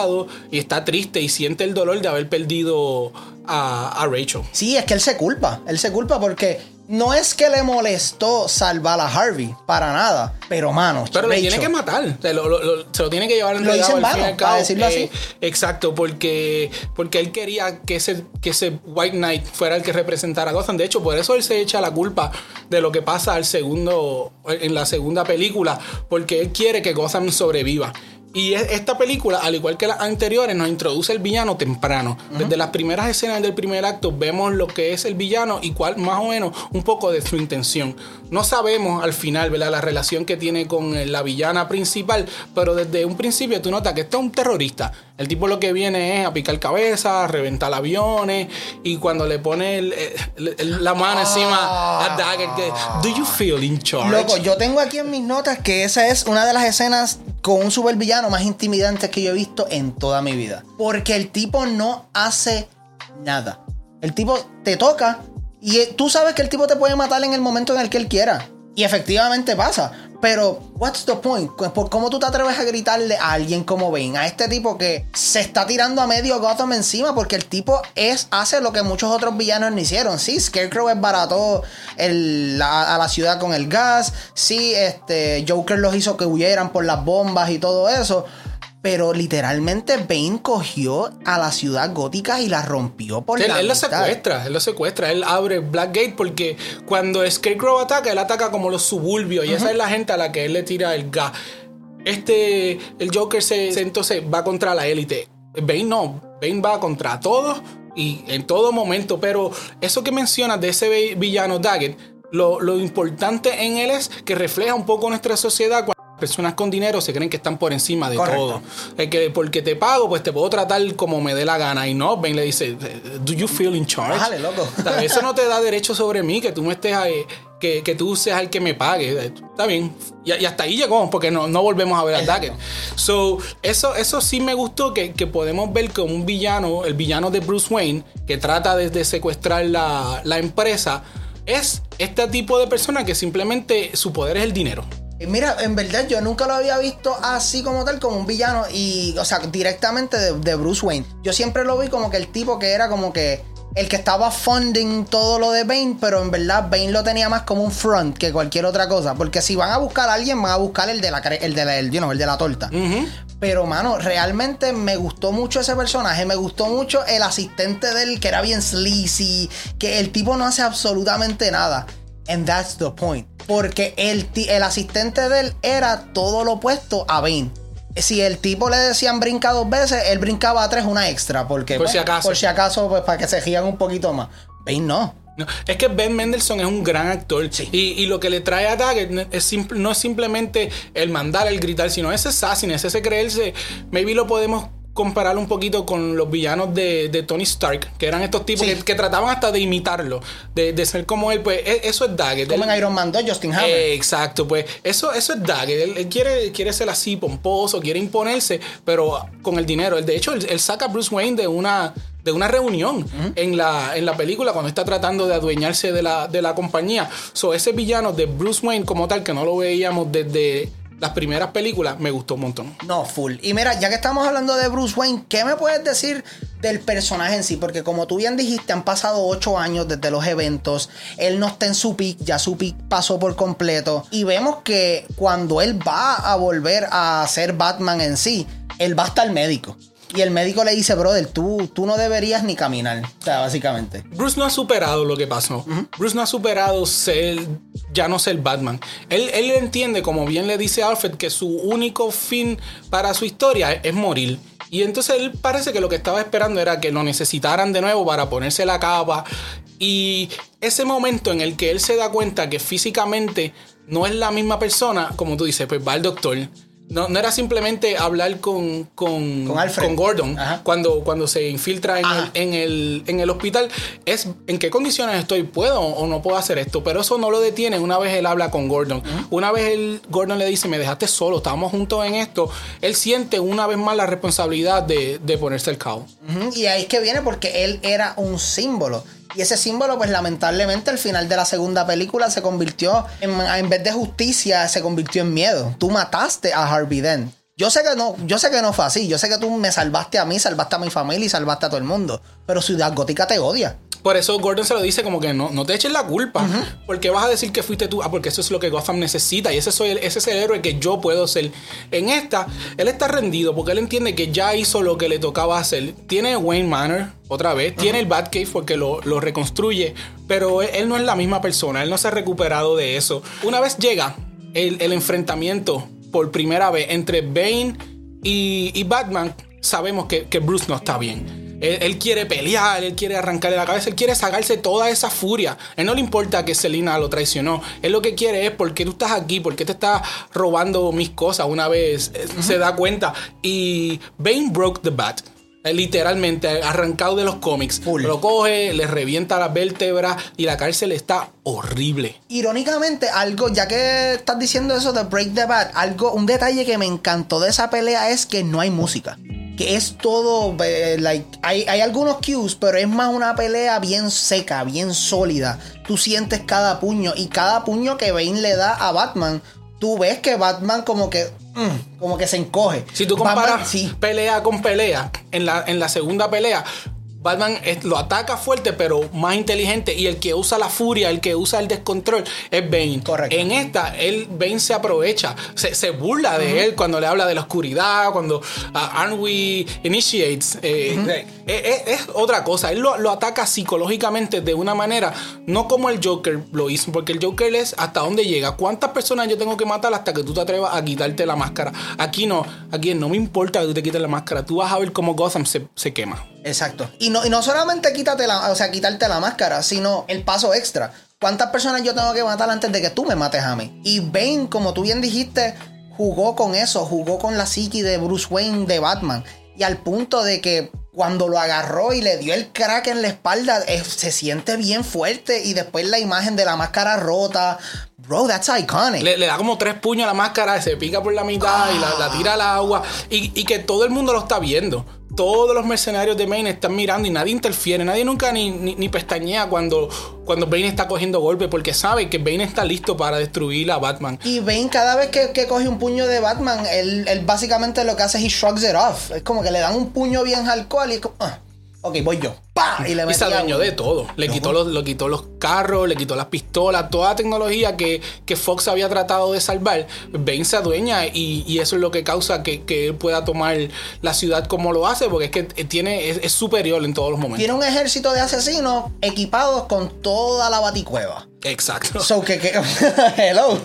y está triste y siente el dolor de haber perdido a, a Rachel. Sí, es que él se culpa. Él se culpa porque no es que le molestó salvar a Harvey, para nada. Pero, mano, Pero lo tiene que matar. Se lo, lo- se lo tiene que llevar Lo en fin y al para decirlo así. Exacto, porque, porque él quería que ese, que ese White Knight fuera el que representara a Gotham. De hecho, por eso él se echa la culpa de lo que pasa al segundo, en la segunda película, porque él quiere que Gotham sobreviva. Y es- esta película, al igual que las anteriores, nos introduce el villano temprano. Desde las primeras escenas del primer acto vemos lo que es el villano y cuál, más o menos, un poco de su intención. No sabemos al final, ¿verdad? La relación que tiene con eh, la villana principal, pero desde un principio tú notas que este es un terrorista. El tipo lo que viene es a picar cabezas, a reventar aviones y cuando le pone el- el- el- la mano encima a Dagger, que, ¿do you feel in charge? Loco, yo tengo aquí en mis notas que esa es una de las escenas con un supervillano más intimidantes que yo he visto en toda mi vida. Porque el tipo no hace nada. El tipo te toca y eh, tú sabes que el tipo te puede matar en el momento en el que él quiera. Y efectivamente pasa. Pero, what's the point? ¿Por cómo tú te atreves a gritarle a alguien como Bane? A este tipo que se está tirando a medio Gotham encima porque el tipo es, hace lo que muchos otros villanos no hicieron. Sí, Scarecrow es barato el- a la ciudad con el gas. Sí, este, Joker los hizo que huyeran por las bombas y todo eso. Pero literalmente Bane cogió a la ciudad gótica y la rompió por Sí, él, la él lo secuestra, él lo secuestra, él abre Blackgate porque cuando Scarecrow ataca, él ataca como los suburbios y esa es la gente a la que él le tira el gas. Este, el Joker se, se- entonces va contra la élite. Bane no, Bane va contra todos y en todo momento, pero eso que mencionas de ese vi- villano Daggett, lo, lo importante en él es que refleja un poco nuestra sociedad. Personas con dinero se creen que están por encima de Correcto. todo. Es que porque te pago, pues te puedo tratar como me dé la gana. Y no, Ben le dice, ¿Do you feel in charge? Bájale, loco. Eso no te da derecho sobre mí, que tú me estés ahí, que, que tú seas el que me pague. Está bien. Y, y hasta ahí llegó, porque no, no volvemos a ver a Exacto. Daggett. So, eso, eso sí me gustó, que, que podemos ver como un villano, el villano de Bruce Wayne, que trata de, de secuestrar la, la empresa, es este tipo de persona que simplemente su poder es el dinero. Mira, en verdad yo nunca lo había visto así como tal, como un villano y, o sea, directamente de, de Bruce Wayne. Yo siempre lo vi como que el tipo que era como que el que estaba funding todo lo de Bane, pero en verdad Bane lo tenía más como un front que cualquier otra cosa. Porque si van a buscar a alguien, van a buscar el de la, el de la, el, you know, el de la torta. Pero, mano, realmente me gustó mucho ese personaje. Me gustó mucho el asistente de él, que era bien sleazy. Que el tipo no hace absolutamente nada. And that's the point. Porque el, el asistente de él era todo lo opuesto a Bane. Si el tipo le decían brinca dos veces, él brincaba a tres una extra. Porque, Por si acaso. Por si acaso, pues para que se giran un poquito más. Bane no. No, es que Ben Mendelssohn es un gran actor. Y, y lo que le trae a Daggett no es, no es simplemente el mandar, el gritar, sino ese sassy, ese creerse. Maybe lo podemos comparar un poquito con los villanos de, de Tony Stark, que eran estos tipos Sí. que, que trataban hasta de imitarlo, de, de ser como él. Pues e- eso es Daggett. Como Él- en Iron Man 2, Justin Hammer. eh, exacto, pues eso, eso es Daggett. Él, él quiere, quiere ser así, pomposo, quiere imponerse, pero con el dinero. Él, de hecho, él, él saca a Bruce Wayne de una, de una reunión en, la, en la película cuando está tratando de adueñarse de la, de la compañía. So, ese villano de Bruce Wayne como tal, que no lo veíamos desde las primeras películas, me gustó un montón. No, full. Y mira, ya que estamos hablando de Bruce Wayne, ¿qué me puedes decir del personaje en sí? Porque como tú bien dijiste, han pasado ocho años desde los eventos. Él no está en su pick, ya su pick pasó por completo. Y vemos que cuando él va a volver a ser Batman en sí, él va hasta el médico. Y el médico le dice, brother, tú, tú no deberías ni caminar. O sea, básicamente. Bruce no ha superado lo que pasó. Bruce no ha superado ser, ya no ser Batman. Él, él entiende, como bien le dice Alfred, que su único fin para su historia es, morir. Y entonces él parece que lo que estaba esperando era que lo necesitaran de nuevo para ponerse la capa. Y ese momento en el que él se da cuenta que físicamente no es la misma persona, como tú dices, pues va al doctor. No, no era simplemente hablar con, con, Con con Gordon Ajá. cuando, cuando se infiltra en el, en el, en el hospital es en qué condiciones estoy, puedo o no puedo hacer esto, pero eso no lo detiene una vez él habla con Gordon. Una vez él, Gordon le dice, me dejaste solo, estábamos juntos en esto, él siente una vez más la responsabilidad de, de ponerse el cabo. Ujú, Y ahí es que viene porque él era un símbolo. Y ese símbolo, pues lamentablemente, al final de la segunda película se convirtió en, en vez de justicia, se convirtió en miedo. Tú mataste a Harvey Dent. Yo sé que no, yo sé que no fue así. Yo sé que tú me salvaste a mí, salvaste a mi familia y salvaste a todo el mundo. Pero Ciudad Gótica te odia. Por eso Gordon se lo dice como que no, no te eches la culpa. Porque vas a decir que fuiste tú. Ah, porque eso es lo que Gotham necesita. Y ese, soy el, ese es el héroe que yo puedo ser. En esta, él está rendido porque él entiende que ya hizo lo que le tocaba hacer. Tiene Wayne Manor otra vez. Tiene el Batcave porque lo, lo reconstruye. Pero él, él no es la misma persona. Él no se ha recuperado de eso. Una vez llega el, el enfrentamiento por primera vez entre Bane y, y Batman, sabemos que, que Bruce no está bien. Él, él quiere pelear, él quiere arrancarle la cabeza, él quiere sacarse toda esa furia. Él no le importa que Selina lo traicionó. Él lo que quiere es por qué tú estás aquí, por qué te estás robando mis cosas. Una vez eh, se da cuenta. Y Bane broke the bat. Eh, Literalmente arrancado de los cómics. Full. Lo coge, le revienta las vértebras y la cárcel está horrible. Irónicamente, algo, ya que estás diciendo eso de Break the Bat, algo, un detalle que me encantó de esa pelea es que no hay música. Que es todo, eh, like, hay, hay algunos cues, pero es más una pelea bien seca, bien sólida. Tú sientes cada puño y cada puño que Bane le da a Batman, tú ves que Batman como que, mm, como que se encoge. Si tú Batman, comparas sí, pelea con pelea, en la, en la segunda pelea, Batman lo ataca fuerte, pero más inteligente. Y el que usa la furia, el que usa el descontrol, es Bane. Correcto. En esta, él, Bane se aprovecha, se, se burla de él cuando le habla de la oscuridad, cuando ah, aren't we initiates. eh, es, otra cosa. Él lo, lo ataca psicológicamente de una manera, no como el Joker lo hizo, porque el Joker es hasta dónde llega. ¿Cuántas personas yo tengo que matar hasta que tú te atrevas a quitarte la máscara? Aquí no, aquí no me importa que tú te quites la máscara. Tú vas a ver cómo Gotham se, se quema. Exacto. Y no, y no solamente quítate la, o sea, quitarte la máscara, sino el paso extra. ¿Cuántas personas yo tengo que matar antes de que tú me mates a mí? Y Bane, como tú bien dijiste, jugó con eso, jugó con la psiqui de Bruce Wayne de Batman. Y al punto de que cuando lo agarró y le dio el crack en la espalda, se siente bien fuerte. Y después la imagen de la máscara rota. Bro, that's iconic. Le, da como tres puños a la máscara, se pica por la mitad y la, tira al agua. Y que todo el mundo lo está viendo. Todos los mercenarios de Bane están mirando y nadie interfiere. Nadie nunca ni, ni, pestañea cuando, cuando Bane está cogiendo golpe porque sabe que Bane está listo para destruir a Batman. Y Bane cada vez que, que coge un puño de Batman, él, él básicamente lo que hace es he shrugs it off. Es como que le dan un puño bien alcohol y es como, ah, ok, voy yo. ¡Pah! Y le Y mete se adueñó de todo. Le quitó, los, le quitó los carros, le quitó las pistolas, toda la tecnología que, que Fox había tratado de salvar. Bane se adueña y, y eso es lo que causa que, que él pueda tomar la ciudad como lo hace, porque es que tiene, es, es superior en todos los momentos. Tiene un ejército de asesinos equipados con toda la baticueva. Exacto. So que, que hello.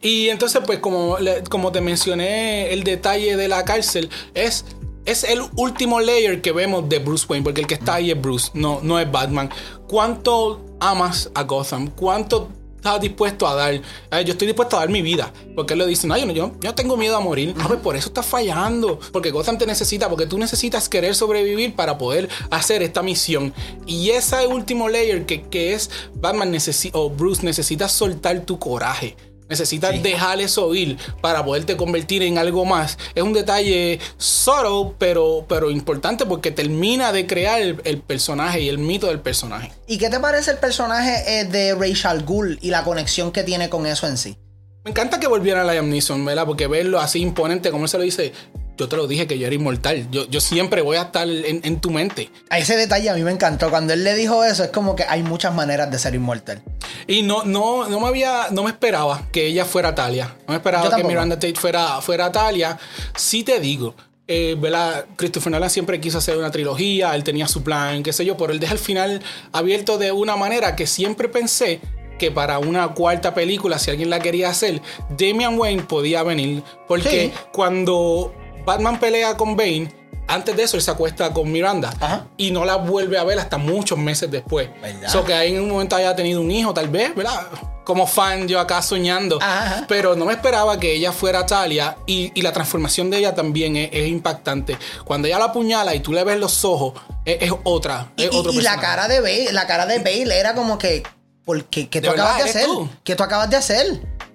Y entonces, pues, como, como te mencioné, el detalle de la cárcel es, es el último layer que vemos de Bruce Wayne, porque el que está ahí es Bruce, no, no es Batman. ¿Cuánto amas a Gotham? ¿Cuánto estás dispuesto a dar? Eh, yo estoy dispuesto a dar mi vida. Porque él le dice, no, yo yo, tengo miedo a morir. Ah, pues por eso estás fallando. Porque Gotham te necesita, porque tú necesitas querer sobrevivir para poder hacer esta misión. Y ese último layer que, es Batman necesi- o Bruce necesita soltar tu coraje. Necesitas dejar eso ir para poderte convertir en algo más. Es un detalle subtle, pero, pero importante porque termina de crear el, el personaje y el mito del personaje. ¿Y qué te parece el personaje eh, de Rachel Gould y la conexión que tiene con eso en sí? Me encanta que volviera a Liam Neeson, ¿verdad? Porque verlo así imponente, como él se lo dice, yo te lo dije que yo era inmortal. Yo, yo siempre voy a estar en, en tu mente. A ese detalle a mí me encantó. Cuando él le dijo eso, es como que hay muchas maneras de ser inmortal. Y no, no, no me había, no me esperaba que ella fuera Talia. No me esperaba que. Miranda Tate fuera, fuera Talia. Sí te digo, eh, ¿verdad? Christopher Nolan siempre quiso hacer una trilogía, él tenía su plan, qué sé yo, pero él deja el final abierto de una manera que siempre pensé que para una cuarta película, si alguien la quería hacer, Damian Wayne podía venir. Porque Sí. cuando Batman pelea con Bane, antes de eso él se acuesta con Miranda Ajá. y no la vuelve a ver hasta muchos meses después. ¿Verdad? So que ahí en un momento haya tenido un hijo, tal vez, ¿verdad? Como fan, yo acá soñando. Ajá. Pero no me esperaba que ella fuera Talia y, y la transformación de ella también es, es impactante. Cuando ella la apuñala y tú le ves los ojos, es, es otra. Y, Es otro y- y la cara de Bale, la cara de Bale era como que, ¿por qué? ¿Qué ¿De tú verdad acabas de hacer? tú? ¿Qué tú acabas de hacer?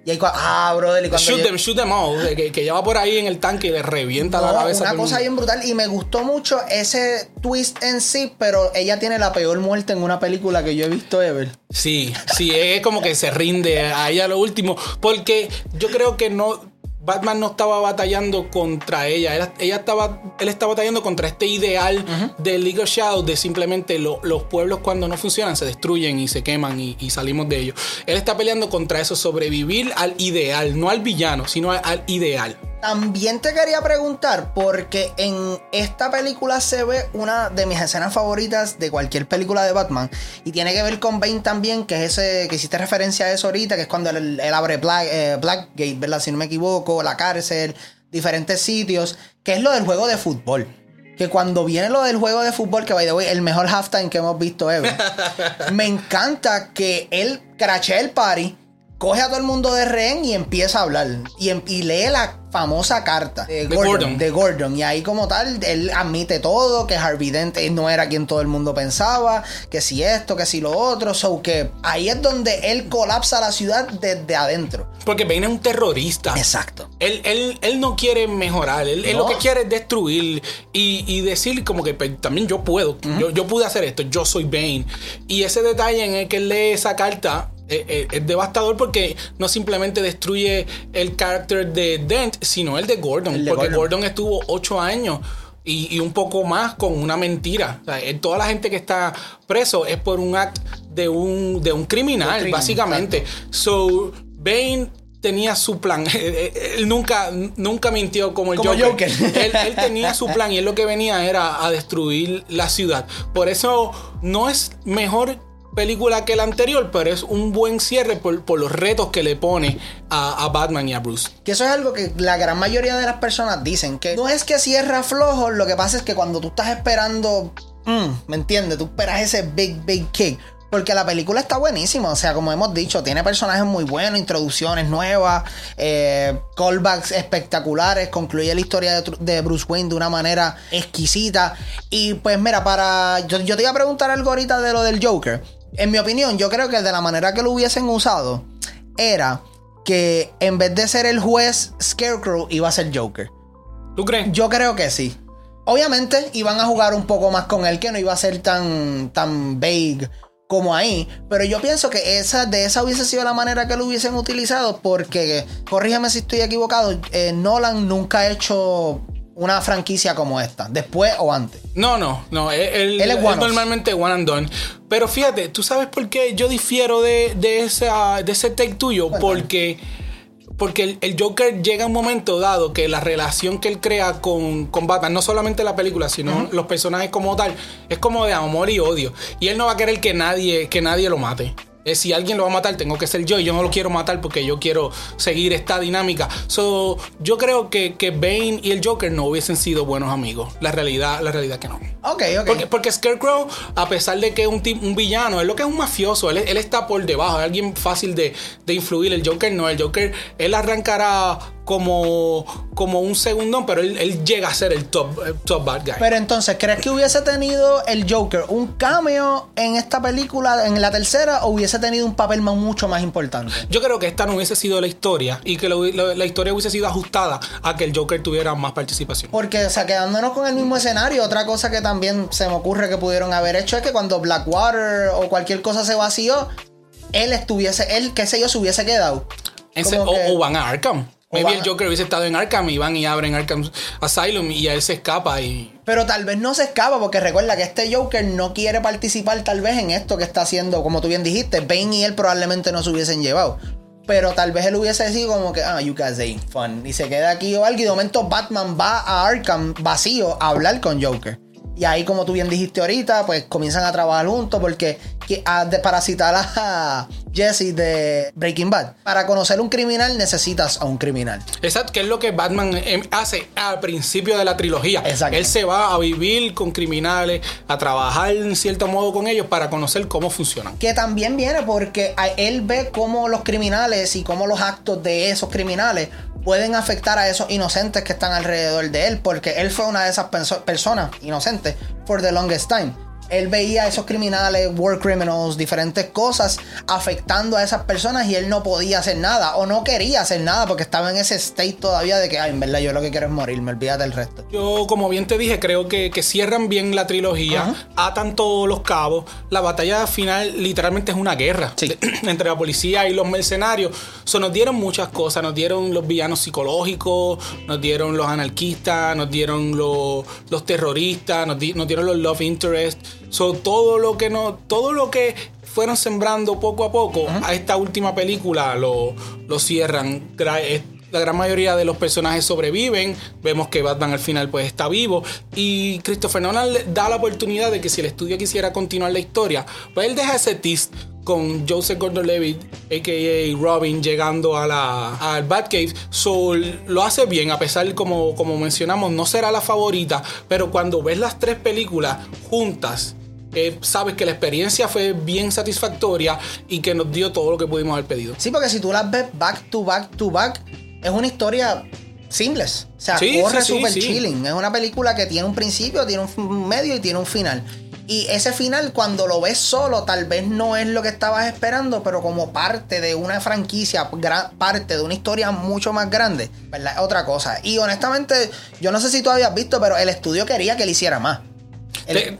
Y ahí, ah, brother, y cuando Shoot yo- them, shoot them all. Que, que ella va por ahí en el tanque y le revienta la cabeza. una cosa bien brutal y me gustó mucho ese twist en sí, pero ella tiene la peor muerte en una película que yo he visto ever. Sí, sí, es como que se rinde a ella lo último. Porque yo creo que no. Batman no estaba batallando contra ella. Él, ella estaba, él estaba batallando contra este ideal de League of Shadows de simplemente los pueblos cuando no funcionan se destruyen y se queman y, salimos de ellos. Él está peleando contra eso, sobrevivir al ideal, no al villano, sino al ideal. También te quería preguntar, porque en esta película se ve una de mis escenas favoritas de cualquier película de Batman. Y tiene que ver con Bane también, que es ese, que hiciste referencia a eso ahorita, que es cuando él, abre Black, eh, Blackgate, ¿verdad? Si no me equivoco, la cárcel, diferentes sitios, que es lo del juego de fútbol. Que cuando viene lo del juego de fútbol, que by the way, el mejor halftime que hemos visto ever. me encanta que él crachea el party, coge a todo el mundo de rehén y empieza a hablar. Y, em, y lee la famosa carta de, Gordon, de, Gordon, Y ahí como tal, él admite todo, que Harvey Dent no era quien todo el mundo pensaba, que si esto, que si lo otro. So que ahí es donde él colapsa la ciudad desde adentro. Porque Bane es un terrorista. Exacto. Él, él, él no quiere mejorar, él, lo que quiere es destruir y, decir como que pues, también yo puedo, yo, yo pude hacer esto, yo soy Bane. Y ese detalle en el que él lee esa carta eh, eh, es, devastador porque no simplemente destruye el carácter de Dent, sino el de Gordon. porque Gordon. estuvo ocho años y, un poco más con una mentira. toda la gente que está preso es por un acto de un, de un criminal, básicamente. So, Bane tenía su plan. él nunca, nunca mintió como el Joker. él, él, tenía su plan y él lo que venía era a destruir la ciudad. Por eso no es mejor película que la anterior, pero es un buen cierre por, los retos que le pone a, Batman y a Bruce. Que eso es algo que la gran mayoría de las personas dicen, que no es que cierra flojo, lo que pasa es que cuando tú estás esperando, mm, ¿me entiendes? Tú esperas ese big, big kick. Porque la película está buenísima, o sea, como hemos dicho, tiene personajes muy buenos, introducciones nuevas, eh, callbacks espectaculares, concluye la historia de, Bruce Wayne de una manera exquisita. Y pues mira, para... Yo, yo te iba a preguntar algo ahorita de lo del Joker en mi opinión, yo creo que de la manera que lo hubiesen usado era que en vez de ser el juez Scarecrow iba a ser Joker. ¿Tú crees? Yo creo que sí. Obviamente iban a jugar un poco más con él, que no iba a ser tan, tan vague como ahí. Pero yo pienso que esa, de esa hubiese sido la manera que lo hubiesen utilizado, porque, corrígeme si estoy equivocado, eh, Nolan nunca ha hecho una franquicia como esta, después o antes. No, no, no. Él, es, normalmente one and done. Pero fíjate, ¿tú sabes por qué yo difiero de, de, esa, de ese take tuyo? Porque, porque el, Joker llega a un momento dado que la relación que él crea con, con Batman, no solamente la película, sino los personajes como tal, es como de amor y odio. Y él no va a querer que nadie, que nadie lo mate si alguien lo va a matar, tengo que ser yo. Y yo no lo quiero matar porque yo quiero seguir esta dinámica. So, yo creo que, que Bane y el Joker no hubiesen sido buenos amigos. La realidad, la realidad que no. Ok, ok. Porque, porque Scarecrow, a pesar de que es un, un villano, es lo que es un mafioso. Él, él está por debajo, es alguien fácil de, de influir. El Joker no. El Joker, él arrancará como, como un segundón, pero él, llega a ser el top, top bad guy. Pero entonces, ¿crees que hubiese tenido el Joker un cameo en esta película, en la tercera, o hubiese tenido un papel mucho más importante? Yo creo que esta no hubiese sido la historia y que la historia hubiese sido ajustada a que el Joker tuviera más participación. Porque, o sea, quedándonos con el mismo escenario, otra cosa que también se me ocurre que pudieron haber hecho es que cuando Blackwater o cualquier cosa se vació, él estuviese, él, qué sé yo, se hubiese quedado. o, van a Arkham. Maybe el Joker hubiese estado en Arkham y van y abren Arkham Asylum y a él se escapa y... Pero tal vez no se escapa porque recuerda que este Joker no quiere participar tal vez en esto que está haciendo, como tú bien dijiste, Bane y él probablemente no se hubiesen llevado. Pero tal vez él hubiese decidido como que, ah, you guys ain't fun. Y se queda aquí o algo. Y de momento Batman va a Arkham vacío a hablar con Joker. Y ahí, como tú bien dijiste ahorita, pues comienzan a trabajar juntos porque para citar a Jesse de Breaking Bad, para conocer un criminal necesitas a un criminal. Exacto, que es lo que Batman em, hace al principio de la trilogía. Exacto. Él se va a vivir con criminales, a trabajar en cierto modo con ellos para conocer cómo funcionan. Que también viene porque él ve cómo los criminales y cómo los actos de esos criminales pueden afectar a esos inocentes que están alrededor de él, porque él fue una de esas personas inocentes for the longest time. Él veía a esos criminales, war criminals, diferentes cosas afectando a esas personas y él no podía hacer nada o no quería hacer nada porque estaba en ese state todavía de que, ay, en verdad yo lo que quiero es morir, me olvídate del resto. Yo, como bien te dije, creo que, cierran bien la trilogía, atan todos los cabos. La batalla final literalmente es una guerra entre la policía y los mercenarios. So, nos dieron muchas cosas, nos dieron los villanos psicológicos, nos dieron los anarquistas, nos dieron los, los terroristas, nos, nos dieron los love interest todo lo que no, todo lo que fueron sembrando poco a poco, a esta última película lo, lo cierran. La gran mayoría de los personajes sobreviven. Vemos que Batman al final pues está vivo. Y Christopher Nolan da la oportunidad de que si el estudio quisiera continuar la historia, pues él deja ese tease con Joseph Gordon-Levitt, a.k.a. Robin, llegando a la, al Batcave. So, lo hace bien, a pesar, como, como mencionamos, no será la favorita, pero cuando ves las tres películas juntas, eh, sabes que la experiencia fue bien satisfactoria y que nos dio todo lo que pudimos haber pedido. Sí, porque si tú las ves back to back to back, es una historia simples. O sea, corre super chilling. Es una película que tiene un principio, tiene un medio y tiene un final. Y ese final, cuando lo ves solo, tal vez no es lo que estabas esperando, pero como parte de una franquicia, parte de una historia mucho más grande, ¿verdad? Otra cosa. Y honestamente, yo no sé si tú habías visto, pero el estudio quería que le hiciera más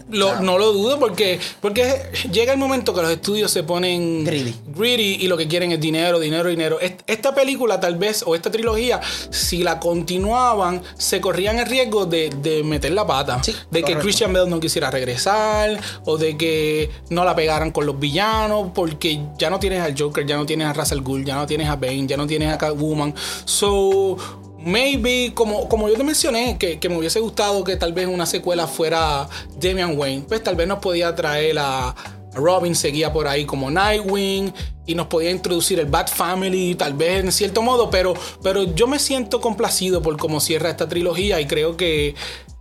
no lo dudo porque, porque llega el momento que los estudios se ponen greedy. y lo que quieren es dinero, dinero, dinero. Esta película tal vez, o esta trilogía, si la continuaban, se corrían el riesgo de, meter la pata. de que Christian Bale no quisiera regresar, o de que no la pegaran con los villanos, porque ya no tienes al Joker, ya no tienes a Russell Gould, ya no tienes a Bane, ya no tienes a Catwoman. So maybe, como, como yo te mencioné, que, me hubiese gustado que tal vez una secuela fuera Damian Wayne, pues tal vez nos podía traer a, Robin, seguía por ahí como Nightwing y nos podía introducir el Bat Family, tal vez en cierto modo, pero, pero yo me siento complacido por cómo cierra esta trilogía y creo que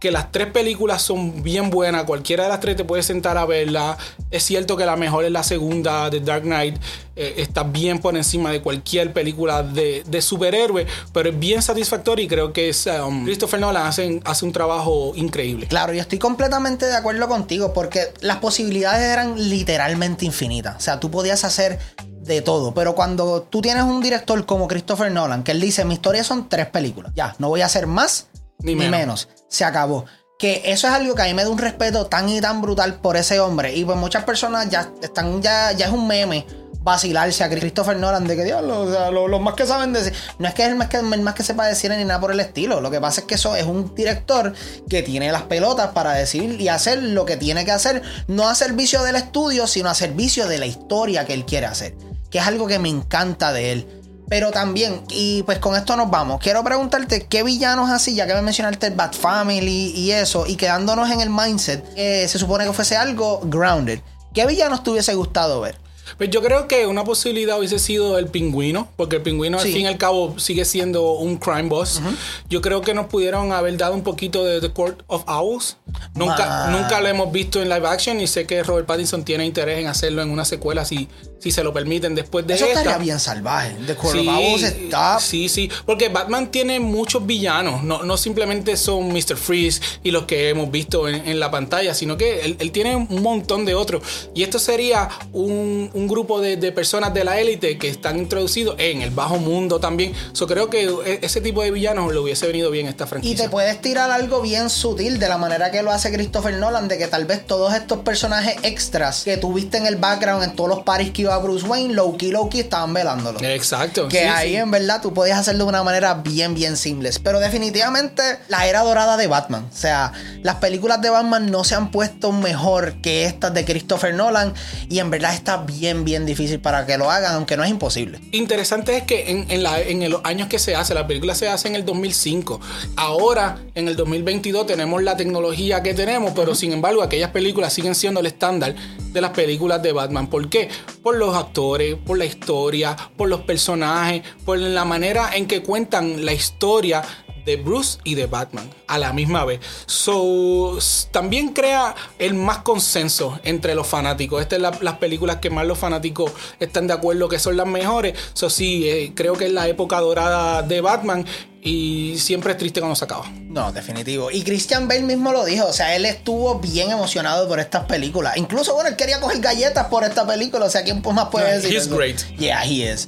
que las tres películas son bien buenas. Cualquiera de las tres te puede sentar a verla. Es cierto que la mejor es la segunda, de Dark Knight. Eh, está bien por encima de cualquier película de, de superhéroe, pero es bien satisfactorio y creo que um, Christopher Nolan hace, hace un trabajo increíble. Claro, yo estoy completamente de acuerdo contigo porque las posibilidades eran literalmente infinitas. O sea, tú podías hacer de todo. Pero cuando tú tienes un director como Christopher Nolan, que él dice, mi historia son tres películas, ya, no voy a hacer más ni, menos. Se acabó. Que eso es algo que a mí me da un respeto tan y tan brutal por ese hombre. Y pues muchas personas ya están, ya, ya es un meme vacilarse a Christopher Nolan de que Dios, los, más que saben decir. No es que es el más que, el más que sepa decir ni nada por el estilo. Lo que pasa es que eso es un director que tiene las pelotas para decir y hacer lo que tiene que hacer. No a servicio del estudio, sino a servicio de la historia que él quiere hacer. Que es algo que me encanta de él. Pero también, y pues con esto nos vamos. Quiero preguntarte qué villanos así, ya que me mencionaste el Bat Family y eso, y quedándonos en el mindset, eh, se supone que fuese algo grounded. ¿Qué villanos te hubiese gustado ver? Pues yo creo que una posibilidad hubiese sido el pingüino, porque el pingüino al fin y al cabo sigue siendo un crime boss. Yo creo que nos pudieron haber dado un poquito de The Court of Owls. Nunca, nunca lo hemos visto en live action y sé que Robert Pattinson tiene interés en hacerlo en una secuela si, si se lo permiten después de Eso estaría bien salvaje. Of Owls está... Sí, sí, porque Batman tiene muchos villanos, no, no simplemente son Mr. Freeze y los que hemos visto en, la pantalla, sino que él, él, tiene un montón de otros. Y esto sería un un grupo de, personas de la élite que están introducidos en el bajo mundo también. Yo creo que e, ese tipo de villanos le hubiese venido bien a esta franquicia. Y te puedes tirar algo bien sutil de la manera que lo hace Christopher Nolan, de que tal vez todos estos personajes extras que tuviste en el background en todos los paris que iba Bruce Wayne, Loki Loki estaban velándolo. Exacto. Que ahí en verdad tú podías hacerlo de una manera bien, bien simple. Pero definitivamente la era dorada de Batman. O sea, las películas de Batman no se han puesto mejor que estas de Christopher Nolan. Y en verdad está bien bien, difícil para que lo hagan, aunque no es imposible. Interesante es que en, en, la, en los años que se hace, la película se hace en el 2005. Ahora, en el 2022, tenemos la tecnología que tenemos, pero sin embargo, aquellas películas siguen siendo el estándar de las películas de Batman. ¿Por qué? Por los actores, por la historia, por los personajes, por la manera en que cuentan la historia de Bruce y de Batman a la misma vez. So, también crea el más consenso entre los fanáticos. Estas son las películas que más los fanáticos están de acuerdo que son las mejores. So, sí, eh, creo que es la época dorada de Batman y siempre es triste cuando se acaba. No, definitivo. Y Christian Bale mismo lo dijo, o sea, él estuvo bien emocionado por estas películas. Incluso, bueno, él quería coger galletas por esta película, o sea, ¿quién más puede decir? He's great. Yeah, he is.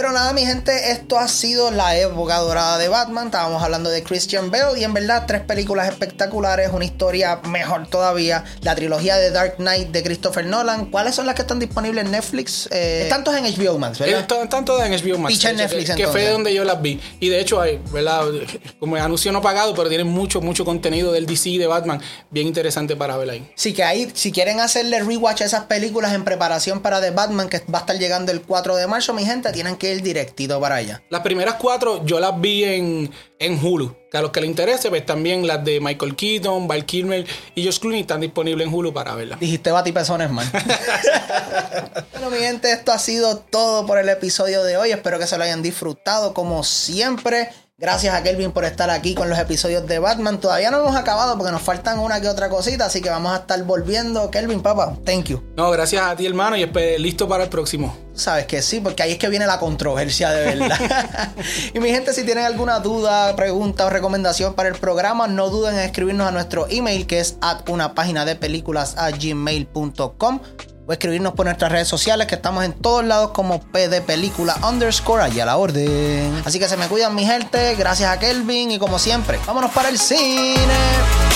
Pero nada, mi gente, esto ha sido la época dorada de Batman. Estábamos hablando de Christian Bale y en verdad tres películas espectaculares, una historia mejor todavía. La trilogía de Dark Knight de Christopher Nolan. ¿Cuáles son las que están disponibles en Netflix? Eh, están todos en HBO Max, ¿verdad? Están, todas en HBO Max. Picha en Netflix, que, que fue donde yo las vi. Y de hecho hay, ¿verdad? Como anuncio no pagado, pero tienen mucho, mucho contenido del DC y de Batman. Bien interesante para ver ahí. Sí, que ahí, si quieren hacerle rewatch a esas películas en preparación para The Batman, que va a estar llegando el 4 de marzo, mi gente, tienen que ir directito para allá. Las primeras cuatro yo las vi en, en Hulu. Que a los que les interese, pues también las de Michael Keaton, Val Kilmer y Josh Clooney están disponibles en Hulu para verlas. Dijiste batipezones, man. bueno, mi gente, esto ha sido todo por el episodio de hoy. Espero que se lo hayan disfrutado como siempre. Gracias a Kelvin por estar aquí con los episodios de Batman. Todavía no hemos acabado porque nos faltan una que otra cosita, así que vamos a estar volviendo. Kelvin, papá, thank you. No, gracias a ti, hermano, y listo para el próximo. Sabes que sí, porque ahí es que viene la controversia de verdad. y mi gente, si tienen alguna duda, pregunta o recomendación para el programa, no duden en escribirnos a nuestro email que es at una página de películas a gmail.com o escribirnos por nuestras redes sociales que estamos en todos lados como PD Película underscore allá a la orden. Así que se me cuidan mi gente, gracias a Kelvin y como siempre, vámonos para el cine.